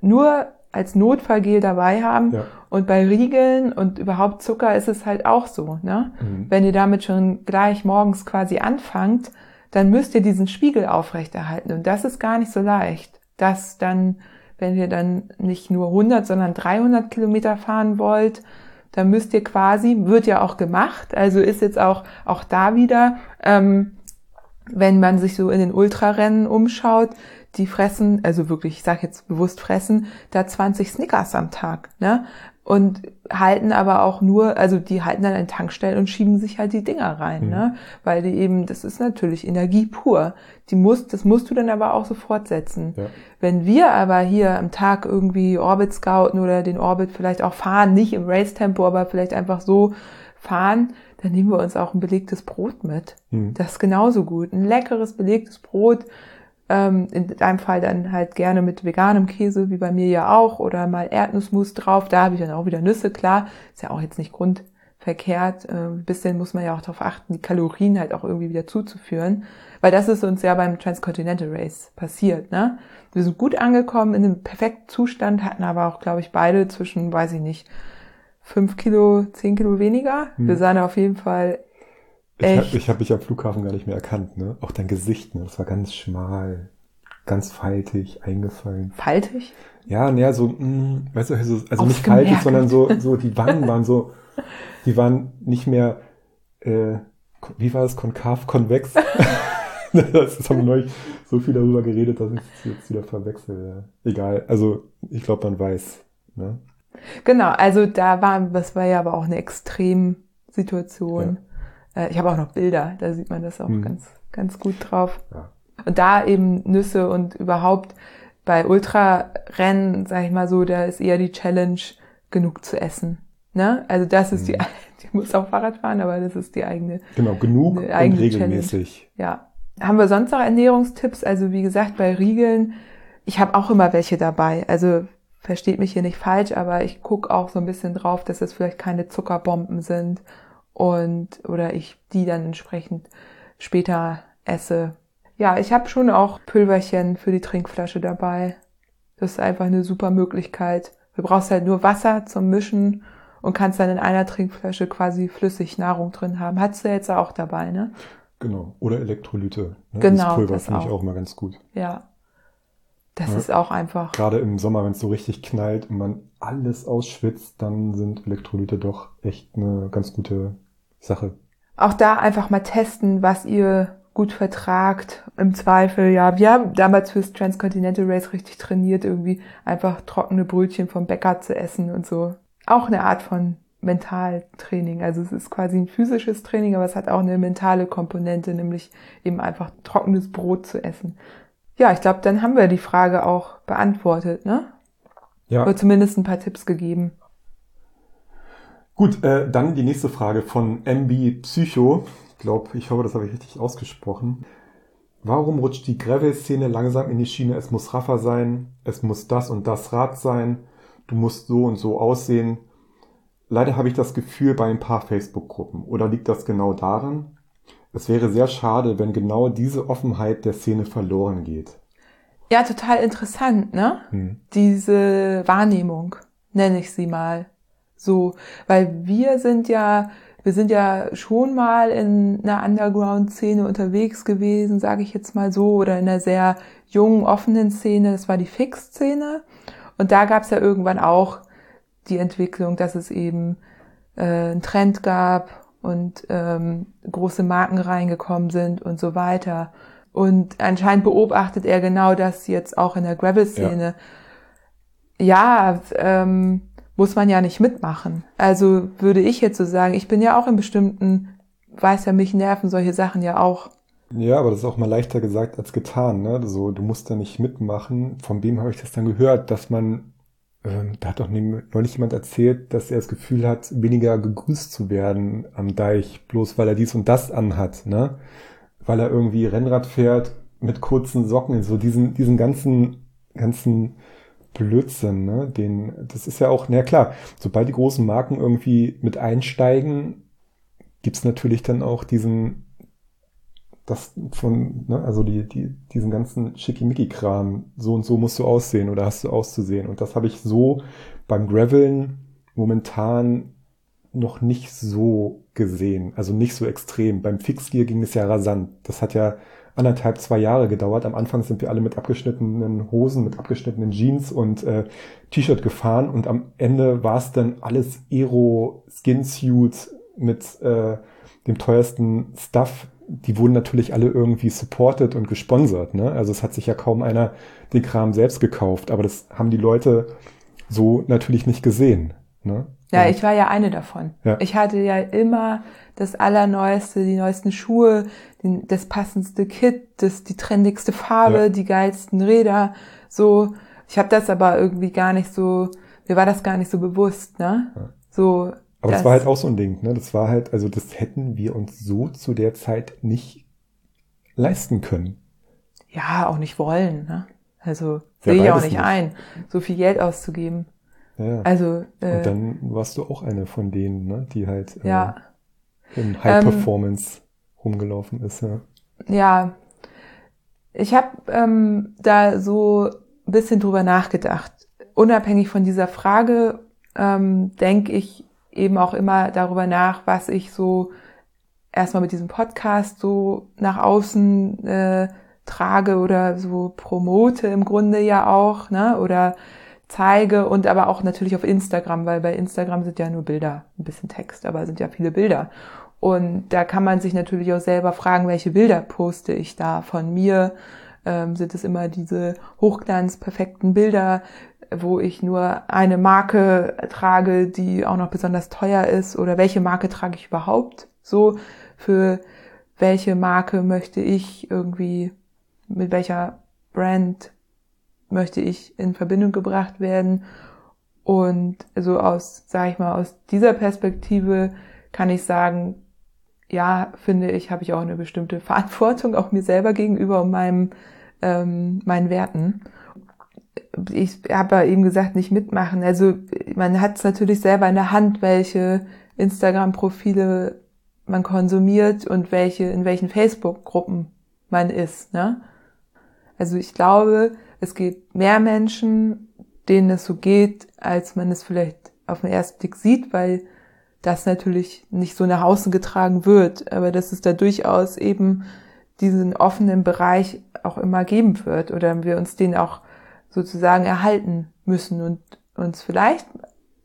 nur als Notfallgel dabei haben ja. und bei Riegeln und überhaupt Zucker ist es halt auch so. Ne? Mhm. Wenn ihr damit schon gleich morgens quasi anfangt, dann müsst ihr diesen Spiegel aufrechterhalten und das ist gar nicht so leicht, das dann wenn ihr dann nicht nur 100, sondern 300 Kilometer fahren wollt, dann müsst ihr quasi, wird ja auch gemacht, also ist jetzt auch, auch da wieder, ähm, wenn man sich so in den Ultrarennen umschaut, die fressen, also wirklich, ich sage jetzt bewusst fressen, da 20 Snickers am Tag, ne? Und halten aber auch nur, also die halten dann an Tankstellen und schieben sich halt die Dinger rein, mhm. ne? Weil die eben, das ist natürlich Energie pur. Die muss, das musst du dann aber auch sofort setzen. Ja. Wenn wir aber hier am Tag irgendwie Orbit scouten oder den Orbit vielleicht auch fahren, nicht im Race-Tempo, aber vielleicht einfach so fahren, dann nehmen wir uns auch ein belegtes Brot mit. Mhm. Das ist genauso gut. Ein leckeres belegtes Brot ähm, in deinem Fall dann halt gerne mit veganem Käse, wie bei mir ja auch, oder mal Erdnussmus drauf. Da habe ich dann auch wieder Nüsse, klar. Ist ja auch jetzt nicht grundverkehrt. Äh, ein bisschen muss man ja auch darauf achten, die Kalorien halt auch irgendwie wieder zuzuführen. Weil das ist uns ja beim Transcontinental Race passiert. Ne? Wir sind gut angekommen in einem perfekten Zustand, hatten aber auch, glaube ich, beide zwischen, weiß ich nicht, fünf Kilo, zehn Kilo weniger. Hm. Wir sahen auf jeden Fall Echt? Ich habe hab dich am Flughafen gar nicht mehr erkannt, ne? Auch dein Gesicht, ne? Das war ganz schmal, ganz faltig, eingefallen. Faltig? Ja, naja, so, mh, mm, weißt du, also, also nicht faltig, sondern so, so, die Wangen waren so, die waren nicht mehr, äh, wie war es, konkav, konvex? das haben wir neulich so viel darüber geredet, dass ich es jetzt wieder verwechsel. Ja. Egal, also ich glaube, man weiß. Ne? Genau, also da war, das war ja aber auch eine Extremsituation. Ja. Äh, ich habe auch noch Bilder, da sieht man das auch mhm. ganz, ganz gut drauf. Ja. Und da eben Nüsse und überhaupt bei Ultrarennen, sag ich mal so, da ist eher die Challenge, genug zu essen. Ne? Also das ist mhm. die, die Ich muss auch Fahrrad fahren, aber das ist die eigene. Genau, genug und regelmäßig. Challenge. Ja. Haben wir sonst noch Ernährungstipps? Also wie gesagt, bei Riegeln, ich habe auch immer welche dabei. Also versteht mich hier nicht falsch, aber ich gucke auch so ein bisschen drauf, dass es vielleicht keine Zuckerbomben sind und oder ich die dann entsprechend später esse. Ja, ich habe schon auch Pülverchen für die Trinkflasche dabei. Das ist einfach eine super Möglichkeit. Du brauchst halt nur Wasser zum Mischen und kannst dann in einer Trinkflasche quasi flüssig Nahrung drin haben. Hattest du jetzt auch dabei, ne? Genau. Oder Elektrolyte. Ne? Genau. Das Pulver finde ich auch mal ganz gut. Ja. Das ja. ist auch einfach. Gerade im Sommer, wenn es so richtig knallt und man alles ausschwitzt, dann sind Elektrolyte doch echt eine ganz gute Sache. Auch da einfach mal testen, was ihr gut vertragt. Im Zweifel, ja, wir haben damals fürs Transcontinental Race richtig trainiert, irgendwie einfach trockene Brötchen vom Bäcker zu essen und so. Auch eine Art von Mentaltraining. Also es ist quasi ein physisches Training, aber es hat auch eine mentale Komponente, nämlich eben einfach trockenes Brot zu essen. Ja, ich glaube, dann haben wir die Frage auch beantwortet, ne? Ja. Oder zumindest ein paar Tipps gegeben. Gut, äh, dann die nächste Frage von MB Psycho. Ich glaube, ich hoffe, das habe ich richtig ausgesprochen. Warum rutscht die Gravel-Szene langsam in die Schiene? Es muss Raffer sein, es muss das und das Rad sein, du musst so und so aussehen. Leider habe ich das Gefühl bei ein paar Facebook-Gruppen. Oder liegt das genau daran? Es wäre sehr schade, wenn genau diese Offenheit der Szene verloren geht. Ja, total interessant, ne? Hm. Diese Wahrnehmung, nenne ich sie mal. So, weil wir sind ja, wir sind ja schon mal in einer Underground-Szene unterwegs gewesen, sage ich jetzt mal so, oder in einer sehr jungen, offenen Szene. Das war die Fix-Szene. Und da gab es ja irgendwann auch die Entwicklung, dass es eben äh, einen Trend gab und ähm, große Marken reingekommen sind und so weiter. Und anscheinend beobachtet er genau das jetzt auch in der Gravel-Szene. Ja, ja ähm, muss man ja nicht mitmachen. Also würde ich jetzt so sagen, ich bin ja auch in bestimmten, weiß ja, mich nerven solche Sachen ja auch. Ja, aber das ist auch mal leichter gesagt als getan, ne? So, du musst da nicht mitmachen. Von wem habe ich das dann gehört, dass man ähm, da hat doch neulich jemand erzählt, dass er das Gefühl hat, weniger gegrüßt zu werden am Deich, bloß weil er dies und das anhat, ne? Weil er irgendwie Rennrad fährt mit kurzen Socken, so diesen, diesen ganzen, ganzen Blödsinn, ne? Den, das ist ja auch, na klar, sobald die großen Marken irgendwie mit einsteigen, gibt's natürlich dann auch diesen das von, ne, also die, die, diesen ganzen Schickimicki-Kram, so und so musst du aussehen oder hast du auszusehen. Und das habe ich so beim Graveln momentan noch nicht so gesehen, also nicht so extrem. Beim Fixgear ging es ja rasant. Das hat ja anderthalb, zwei Jahre gedauert. Am Anfang sind wir alle mit abgeschnittenen Hosen, mit abgeschnittenen Jeans und äh, T-Shirt gefahren und am Ende war es dann alles Aero Skinsuit mit äh, dem teuersten Stuff die wurden natürlich alle irgendwie supported und gesponsert. Ne? Also es hat sich ja kaum einer den Kram selbst gekauft, aber das haben die Leute so natürlich nicht gesehen. Ne? Ja, ich war ja eine davon. Ja. Ich hatte ja immer das Allerneueste, die neuesten Schuhe, den, das passendste Kit, das, die trendigste Farbe, ja. die geilsten Räder. So, ich habe das aber irgendwie gar nicht so, mir war das gar nicht so bewusst, ne? Ja. So, aber das, das war halt auch so ein Ding, ne? Das war halt, also das hätten wir uns so zu der Zeit nicht leisten können. Ja, auch nicht wollen, ne? Also sehe ich auch nicht, nicht, ein, so viel Geld auszugeben. Ja. Also äh, und dann warst du auch eine von denen, ne, die halt äh, ja. in High Performance ähm, rumgelaufen ist. Ja, ja. ich habe ähm, da so ein bisschen drüber nachgedacht. Unabhängig von dieser Frage ähm, denke ich eben auch immer darüber nach, was ich so erstmal mit diesem Podcast so nach außen äh, trage oder so promote im Grunde ja auch, ne? Oder zeige und aber auch natürlich auf Instagram, weil bei Instagram sind ja nur Bilder, ein bisschen Text, aber sind ja viele Bilder. Und da kann man sich natürlich auch selber fragen, welche Bilder poste ich da von mir? Ähm, sind es immer diese hochglanz perfekten Bilder? wo ich nur eine Marke trage, die auch noch besonders teuer ist oder welche Marke trage ich überhaupt? So für welche Marke möchte ich irgendwie mit welcher Brand möchte ich in Verbindung gebracht werden? Und so aus, sage ich mal, aus dieser Perspektive kann ich sagen, ja, finde ich, habe ich auch eine bestimmte Verantwortung auch mir selber gegenüber und meinem, ähm, meinen Werten. Ich habe ja eben gesagt, nicht mitmachen. Also man hat es natürlich selber in der Hand, welche Instagram-Profile man konsumiert und welche, in welchen Facebook-Gruppen man ist. Ne? Also ich glaube, es gibt mehr Menschen, denen es so geht, als man es vielleicht auf den ersten Blick sieht, weil das natürlich nicht so nach außen getragen wird, aber dass es da durchaus eben diesen offenen Bereich auch immer geben wird oder wir uns den auch sozusagen erhalten müssen und uns vielleicht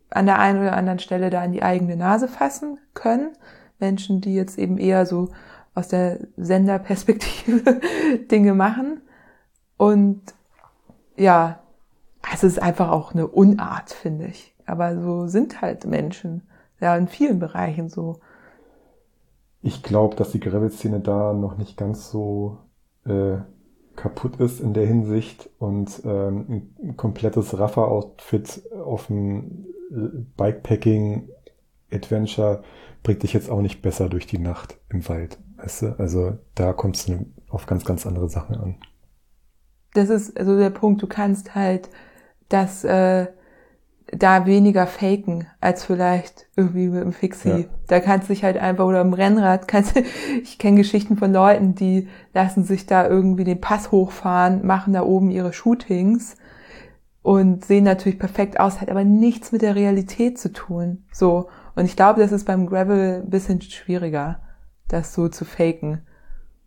an der einen oder anderen Stelle da an die eigene Nase fassen können. Menschen, die jetzt eben eher so aus der Senderperspektive Dinge machen. Und ja, es ist einfach auch eine Unart, finde ich. Aber so sind halt Menschen. Ja, in vielen Bereichen so. Ich glaube, dass die Gravel-Szene da noch nicht ganz so äh, kaputt ist in der Hinsicht und ähm, ein komplettes Raffer-Outfit auf dem Bikepacking-Adventure bringt dich jetzt auch nicht besser durch die Nacht im Wald. Weißt du? Also da kommst du auf ganz, ganz andere Sachen an. Das ist also der Punkt, du kannst halt das äh, da weniger faken als vielleicht irgendwie mit dem Fixie. Ja. Da kannst du dich halt einfach oder im Rennrad kannst ich kenne Geschichten von Leuten, die lassen sich da irgendwie den Pass hochfahren, machen da oben ihre Shootings und sehen natürlich perfekt aus, hat aber nichts mit der Realität zu tun. So und ich glaube, das ist beim Gravel ein bisschen schwieriger, das so zu faken.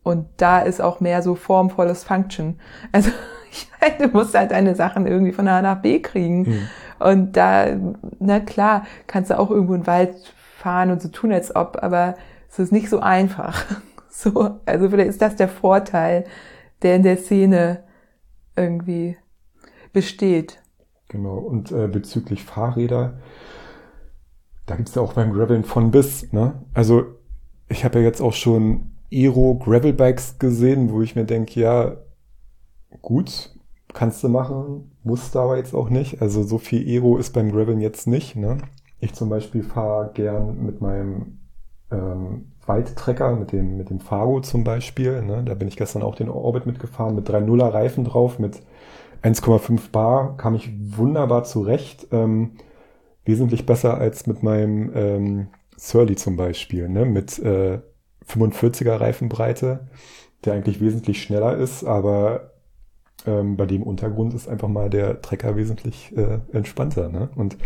Und da ist auch mehr so formvolles Function. Also ich meine, du musst halt deine Sachen irgendwie von A nach B kriegen. Mhm. Und da, na klar, kannst du auch irgendwo in den Wald fahren und so tun, als ob, aber es ist nicht so einfach. So, also vielleicht ist das der Vorteil, der in der Szene irgendwie besteht. Genau, und äh, bezüglich Fahrräder, da gibt's ja auch beim Graveln von bis, ne? Also ich habe ja jetzt auch schon Aero Gravelbikes gesehen, wo ich mir denke, ja, gut, kannst du machen, musst aber jetzt auch nicht. Also so viel Aero ist beim Graveln jetzt nicht. Ne? Ich zum Beispiel fahre gern mit meinem ähm, Waldtrecker, mit dem, mit dem Fargo zum Beispiel. Ne? Da bin ich gestern auch den Orbit mitgefahren mit 3.0er Reifen drauf, mit 1,5 Bar, kam ich wunderbar zurecht. Ähm, wesentlich besser als mit meinem ähm, Surly zum Beispiel, ne? mit äh, 45er Reifenbreite, der eigentlich wesentlich schneller ist, aber ähm, bei dem Untergrund ist einfach mal der Trecker wesentlich äh, entspannter. Ne? Und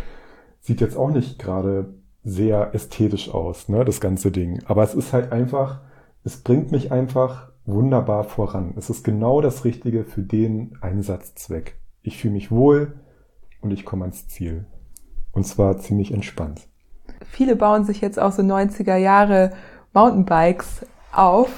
sieht jetzt auch nicht gerade sehr ästhetisch aus, ne, das ganze Ding. Aber es ist halt einfach, es bringt mich einfach wunderbar voran. Es ist genau das Richtige für den Einsatzzweck. Ich fühle mich wohl und ich komme ans Ziel. Und zwar ziemlich entspannt. Viele bauen sich jetzt auch so 90er Jahre Mountainbikes auf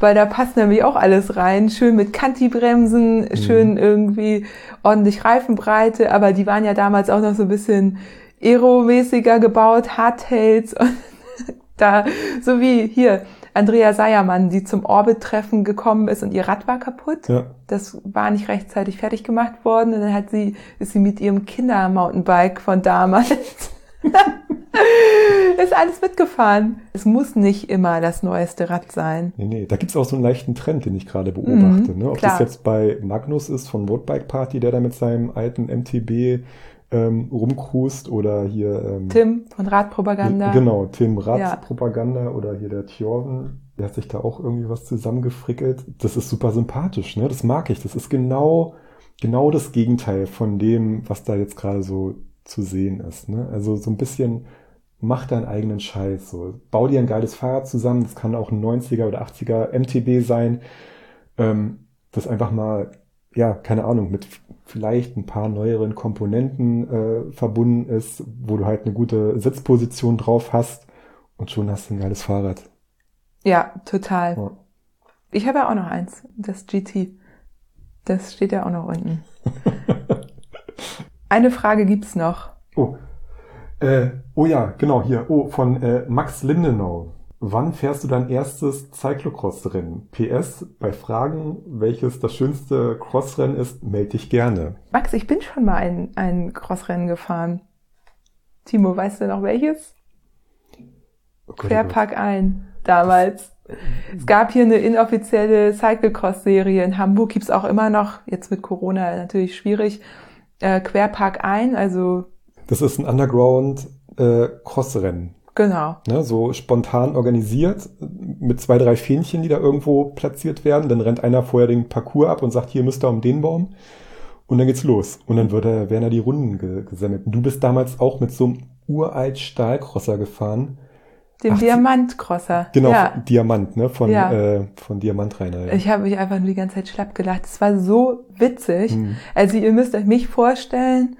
weil da passt nämlich auch alles rein. Schön mit Kanti-Bremsen, mhm. schön irgendwie ordentlich Reifenbreite, aber die waren ja damals auch noch so ein bisschen aeromäßiger gebaut, Hardtails und da, so wie hier, Andrea Seiermann, die zum Orbit-Treffen gekommen ist und ihr Rad war kaputt. Ja. Das war nicht rechtzeitig fertig gemacht worden und dann hat sie, ist sie mit ihrem Kinder-Mountainbike von damals ist alles mitgefahren. Es muss nicht immer das neueste Rad sein. Nee, nee. Da gibt's auch so einen leichten Trend, den ich gerade beobachte. Mhm, ne? Ob klar. das jetzt bei Magnus ist von Roadbike Party, der da mit seinem alten MTB ähm, rumcruist oder hier ähm, Tim von Radpropaganda. Genau, Tim Radpropaganda ja. oder hier der Thjorven, der hat sich da auch irgendwie was zusammengefrickelt. Das ist super sympathisch, ne? Das mag ich. Das ist genau genau das Gegenteil von dem, was da jetzt gerade so zu sehen ist. Ne? Also so ein bisschen mach deinen eigenen Scheiß. So. Bau dir ein geiles Fahrrad zusammen. Das kann auch ein 90er oder 80er MTB sein. Ähm, das einfach mal, ja, keine Ahnung, mit vielleicht ein paar neueren Komponenten äh, verbunden ist, wo du halt eine gute Sitzposition drauf hast und schon hast du ein geiles Fahrrad. Ja, total. Ja. Ich habe ja auch noch eins, das GT. Das steht ja auch noch unten. Eine Frage gibt's noch. Oh. Äh, oh ja, genau, hier. Oh, von äh, Max Lindenau. Wann fährst du dein erstes Cyclocross-Rennen? PS, bei Fragen, welches das schönste Crossrennen ist, melde dich gerne. Max, ich bin schon mal ein, ein Crossrennen gefahren. Timo, weißt du noch welches? Oh Querpark ein, damals. Es gab hier eine inoffizielle Cyclecross-Serie in Hamburg, gibt's auch immer noch, jetzt mit Corona natürlich schwierig. Äh, Querpark ein, also. Das ist ein Underground äh, Crossrennen. Genau. Ne, so spontan organisiert, mit zwei, drei Fähnchen, die da irgendwo platziert werden. Dann rennt einer vorher den Parcours ab und sagt, hier müsst ihr um den Baum. Und dann geht's los. Und dann wird er, werden da die Runden ge gesammelt. Und du bist damals auch mit so einem uralt Stahlcrosser gefahren. Dem Ach, Diamantcrosser. Genau, Ja. Diamant, ne? Von, Ja. äh, von Diamant Rainer. Ja. Ich habe mich einfach nur die ganze Zeit schlapp gelacht. Es war so witzig. Hm. Also ihr müsst euch mich vorstellen,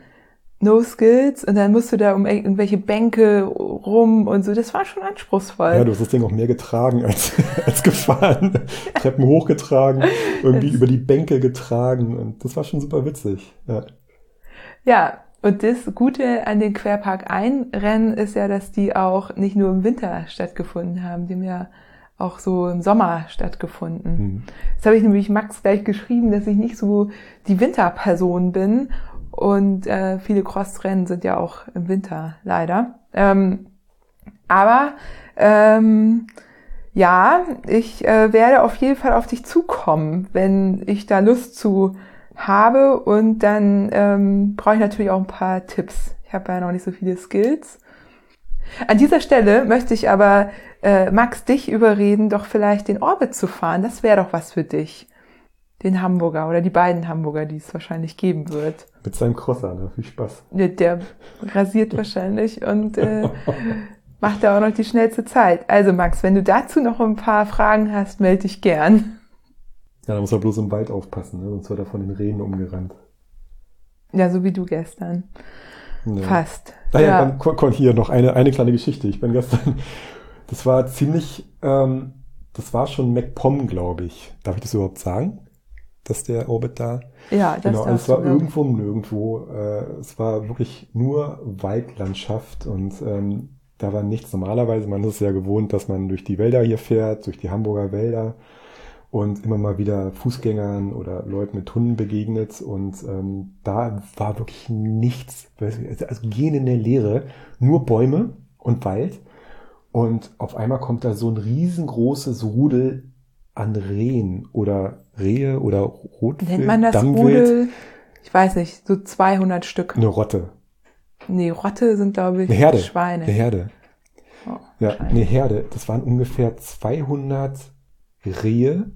no skills und dann musst du da um irgendwelche Bänke rum und so. Das war schon anspruchsvoll. Ja, du hast das Ding auch mehr getragen als, als gefahren. Treppen hochgetragen, irgendwie Das- über die Bänke getragen. Und das war schon super witzig. Ja. Ja, und das Gute an den Querpark Ein-Rennen ist ja, dass die auch nicht nur im Winter stattgefunden haben, die haben ja auch so im Sommer stattgefunden. Hm. Das habe ich nämlich Max gleich geschrieben, dass ich nicht so die Winterperson bin. Und äh, viele Crossrennen sind ja auch im Winter, leider. Ähm, aber ähm, ja, ich äh, werde auf jeden Fall auf dich zukommen, wenn ich da Lust zu habe. Und dann ähm, brauche ich natürlich auch ein paar Tipps. Ich habe ja noch nicht so viele Skills. An dieser Stelle möchte ich aber äh, Max dich überreden, doch vielleicht den Orbit zu fahren. Das wäre doch was für dich. Den Hamburger oder die beiden Hamburger, die es wahrscheinlich geben wird. Mit seinem Crosser, ne? Viel Spaß. Der, der rasiert wahrscheinlich und äh, macht da auch noch die schnellste Zeit. Also Max, wenn du dazu noch ein paar Fragen hast, melde dich gern. Ja, da muss er bloß im Wald aufpassen, ne? sonst wird er von den Rehen umgerannt. Ja, so wie du gestern. Ja. Fast. Naja, ja. dann kon- hier noch eine, eine kleine Geschichte. Ich bin gestern, das war ziemlich, ähm, das war schon MacPom, glaube ich. Darf ich das überhaupt sagen? Dass der Orbit da ja, das genau, also es war irgendwo nirgendwo. Äh, es war wirklich nur Waldlandschaft und ähm, da war nichts. Normalerweise, man ist es ja gewohnt, dass man durch die Wälder hier fährt, durch die Hamburger Wälder und immer mal wieder Fußgängern oder Leuten mit Hunden begegnet und ähm, da war wirklich nichts, also gehen in der Leere, nur Bäume und Wald und auf einmal kommt da so ein riesengroßes Rudel an Rehen oder Rehe oder Rotwild, Nennt man das Dammwild, Rudel? Ich weiß nicht, so 200 Stück. eine Rotte, Nee, Rotte sind, glaube ich, eine Herde, Schweine. eine Herde, Oh, ja, eine Herde. Das waren ungefähr 200 Rehe.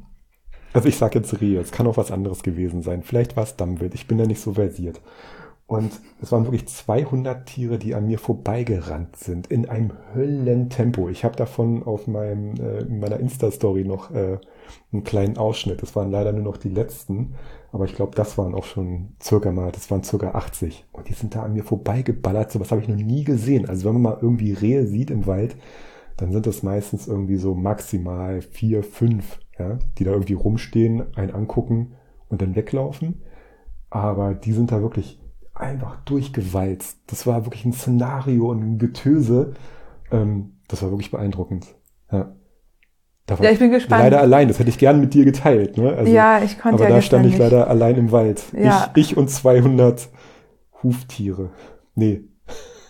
Also ich sage jetzt Rehe, es kann auch was anderes gewesen sein. Vielleicht war es Dammwild, ich bin da nicht so versiert. Und es waren wirklich 200 Tiere, die an mir vorbeigerannt sind, in einem Höllentempo. Ich habe davon auf meinem, äh, in meiner Insta-Story noch äh, einen kleinen Ausschnitt. Das waren leider nur noch die letzten, aber ich glaube, das waren auch schon circa mal, das waren circa 80. Und die sind da an mir vorbeigeballert. So was habe ich noch nie gesehen. Also wenn man mal irgendwie Rehe sieht im Wald, dann sind das meistens irgendwie so maximal vier, fünf, ja, die da irgendwie rumstehen, einen angucken und dann weglaufen. Aber die sind da wirklich einfach durchgewalzt. Das war wirklich ein Szenario und ein Getöse. Ähm, das war wirklich beeindruckend. Ja. Da war Ja, ich bin gespannt. leider allein. Das hätte ich gern mit dir geteilt. Ne? Also, ja, ich konnte aber ja da stand ich nicht. leider allein im Wald. Ja. Ich, ich und 200 Huftiere. Nee.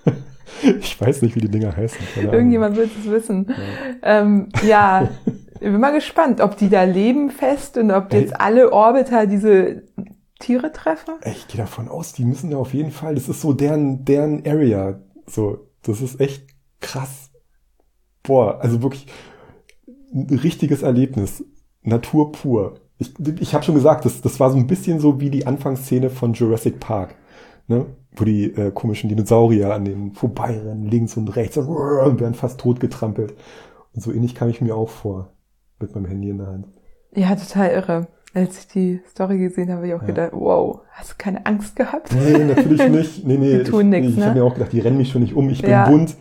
ich weiß nicht, wie die Dinger heißen. Irgendjemand wird es wissen. Ja. Ähm, ja, ich bin mal gespannt, ob die da leben fest und ob Ey. jetzt alle Orbiter diese Tiere treffen. Ey, Ich gehe davon aus, die müssen da auf jeden Fall, das ist so deren, deren Area. So, das ist echt krass. Boah, also wirklich ein richtiges Erlebnis. Natur pur. Ich, ich habe schon gesagt, das, das war so ein bisschen so wie die Anfangsszene von Jurassic Park. Ne? Wo die äh, komischen Dinosaurier an den vorbeirennen, links und rechts und werden fast totgetrampelt. Und so ähnlich kam ich mir auch vor. Mit meinem Handy in der Hand. Ja, total irre. Als ich die Story gesehen habe, habe ich auch Ja. gedacht, wow, hast du keine Angst gehabt? Nee, natürlich nicht. Nee, nee. Die tun ich, nix, ich ne? habe mir auch gedacht, die rennen mich schon nicht um. Ich bin Ja. bunt.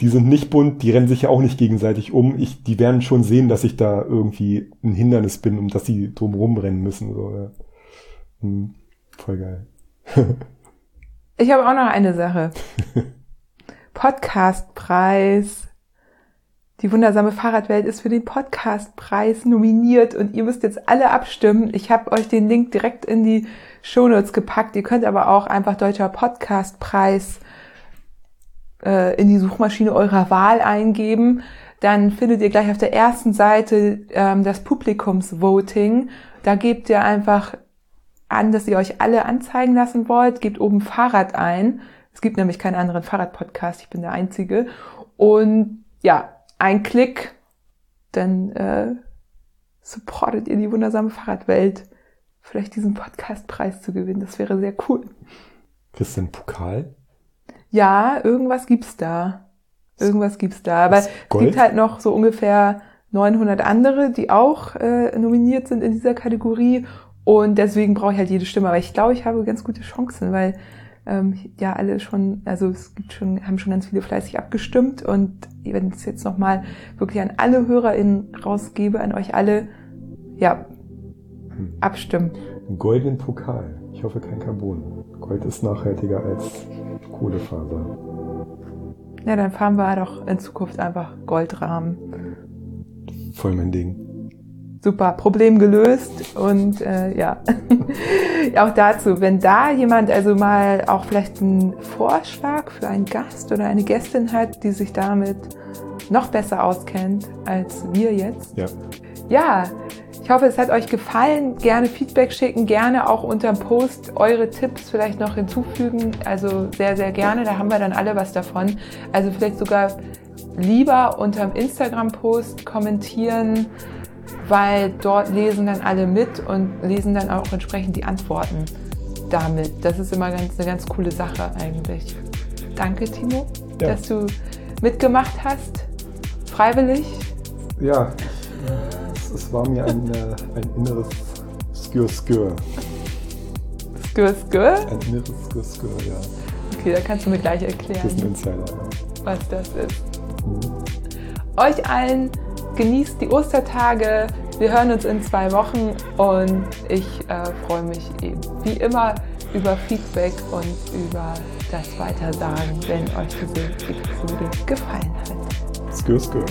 Die sind nicht bunt, die rennen sich ja auch nicht gegenseitig um. Ich, die werden schon sehen, dass ich da irgendwie ein Hindernis bin und dass sie drumherum rennen müssen. So, ja. hm, voll geil. Ich habe auch noch eine Sache. Podcastpreis. Die wundersame Fahrradwelt ist für den Podcastpreis nominiert und ihr müsst jetzt alle abstimmen. Ich habe euch den Link direkt in die Shownotes gepackt. Ihr könnt aber auch einfach Deutscher Podcastpreis äh, in die Suchmaschine eurer Wahl eingeben. Dann findet ihr gleich auf der ersten Seite ähm, das Publikumsvoting. Da gebt ihr einfach an, dass ihr euch alle anzeigen lassen wollt. Gebt oben Fahrrad ein. Es gibt nämlich keinen anderen Fahrradpodcast. Ich bin der Einzige. Und ja, ein Klick, dann äh, supportet ihr die wundersame Fahrradwelt. Vielleicht diesen Podcastpreis zu gewinnen. Das wäre sehr cool. Kriegst du einen Pokal? Ja, irgendwas gibt's da. Irgendwas gibt's da. Aber es gibt halt noch so ungefähr 900 andere, die auch äh, nominiert sind in dieser Kategorie. Und deswegen brauche ich halt jede Stimme. Aber ich glaube, ich habe ganz gute Chancen, weil ähm, ja alle schon, also es gibt schon, haben schon ganz viele fleißig abgestimmt. Und wenn ich es jetzt nochmal wirklich an alle HörerInnen rausgebe, an euch alle, ja, hm. abstimmen. Einen goldenen Pokal. Ich hoffe kein Carbon. Gold ist nachhaltiger als Kohlefaser. Ja, dann fahren wir doch in Zukunft einfach Goldrahmen. Voll mein Ding. Super, Problem gelöst und äh, ja, auch dazu, wenn da jemand also mal auch vielleicht einen Vorschlag für einen Gast oder eine Gästin hat, die sich damit noch besser auskennt als wir jetzt. Ja. Ja, ich hoffe, es hat euch gefallen. Gerne Feedback schicken, gerne auch unter dem Post eure Tipps vielleicht noch hinzufügen. Also sehr, sehr gerne. Da haben wir dann alle was davon. Also vielleicht sogar lieber unter dem Instagram-Post kommentieren, weil dort lesen dann alle mit und lesen dann auch entsprechend die Antworten damit. Das ist immer ganz, eine ganz coole Sache eigentlich. Danke, Timo, ja. dass du mitgemacht hast. Freiwillig. Ja, es war mir ein, äh, ein inneres Skür-Skür. Skür-Skür? Ein inneres Skür-Skür, ja. Okay, da kannst du mir gleich erklären. Das ist ein Insider, ja. Was das ist. Mhm. Euch allen genießt die Ostertage. Wir hören uns in zwei Wochen und ich äh, freue mich eben wie immer über Feedback und über das Weitersagen, wenn euch diese Episode gefallen hat. Skür, skür.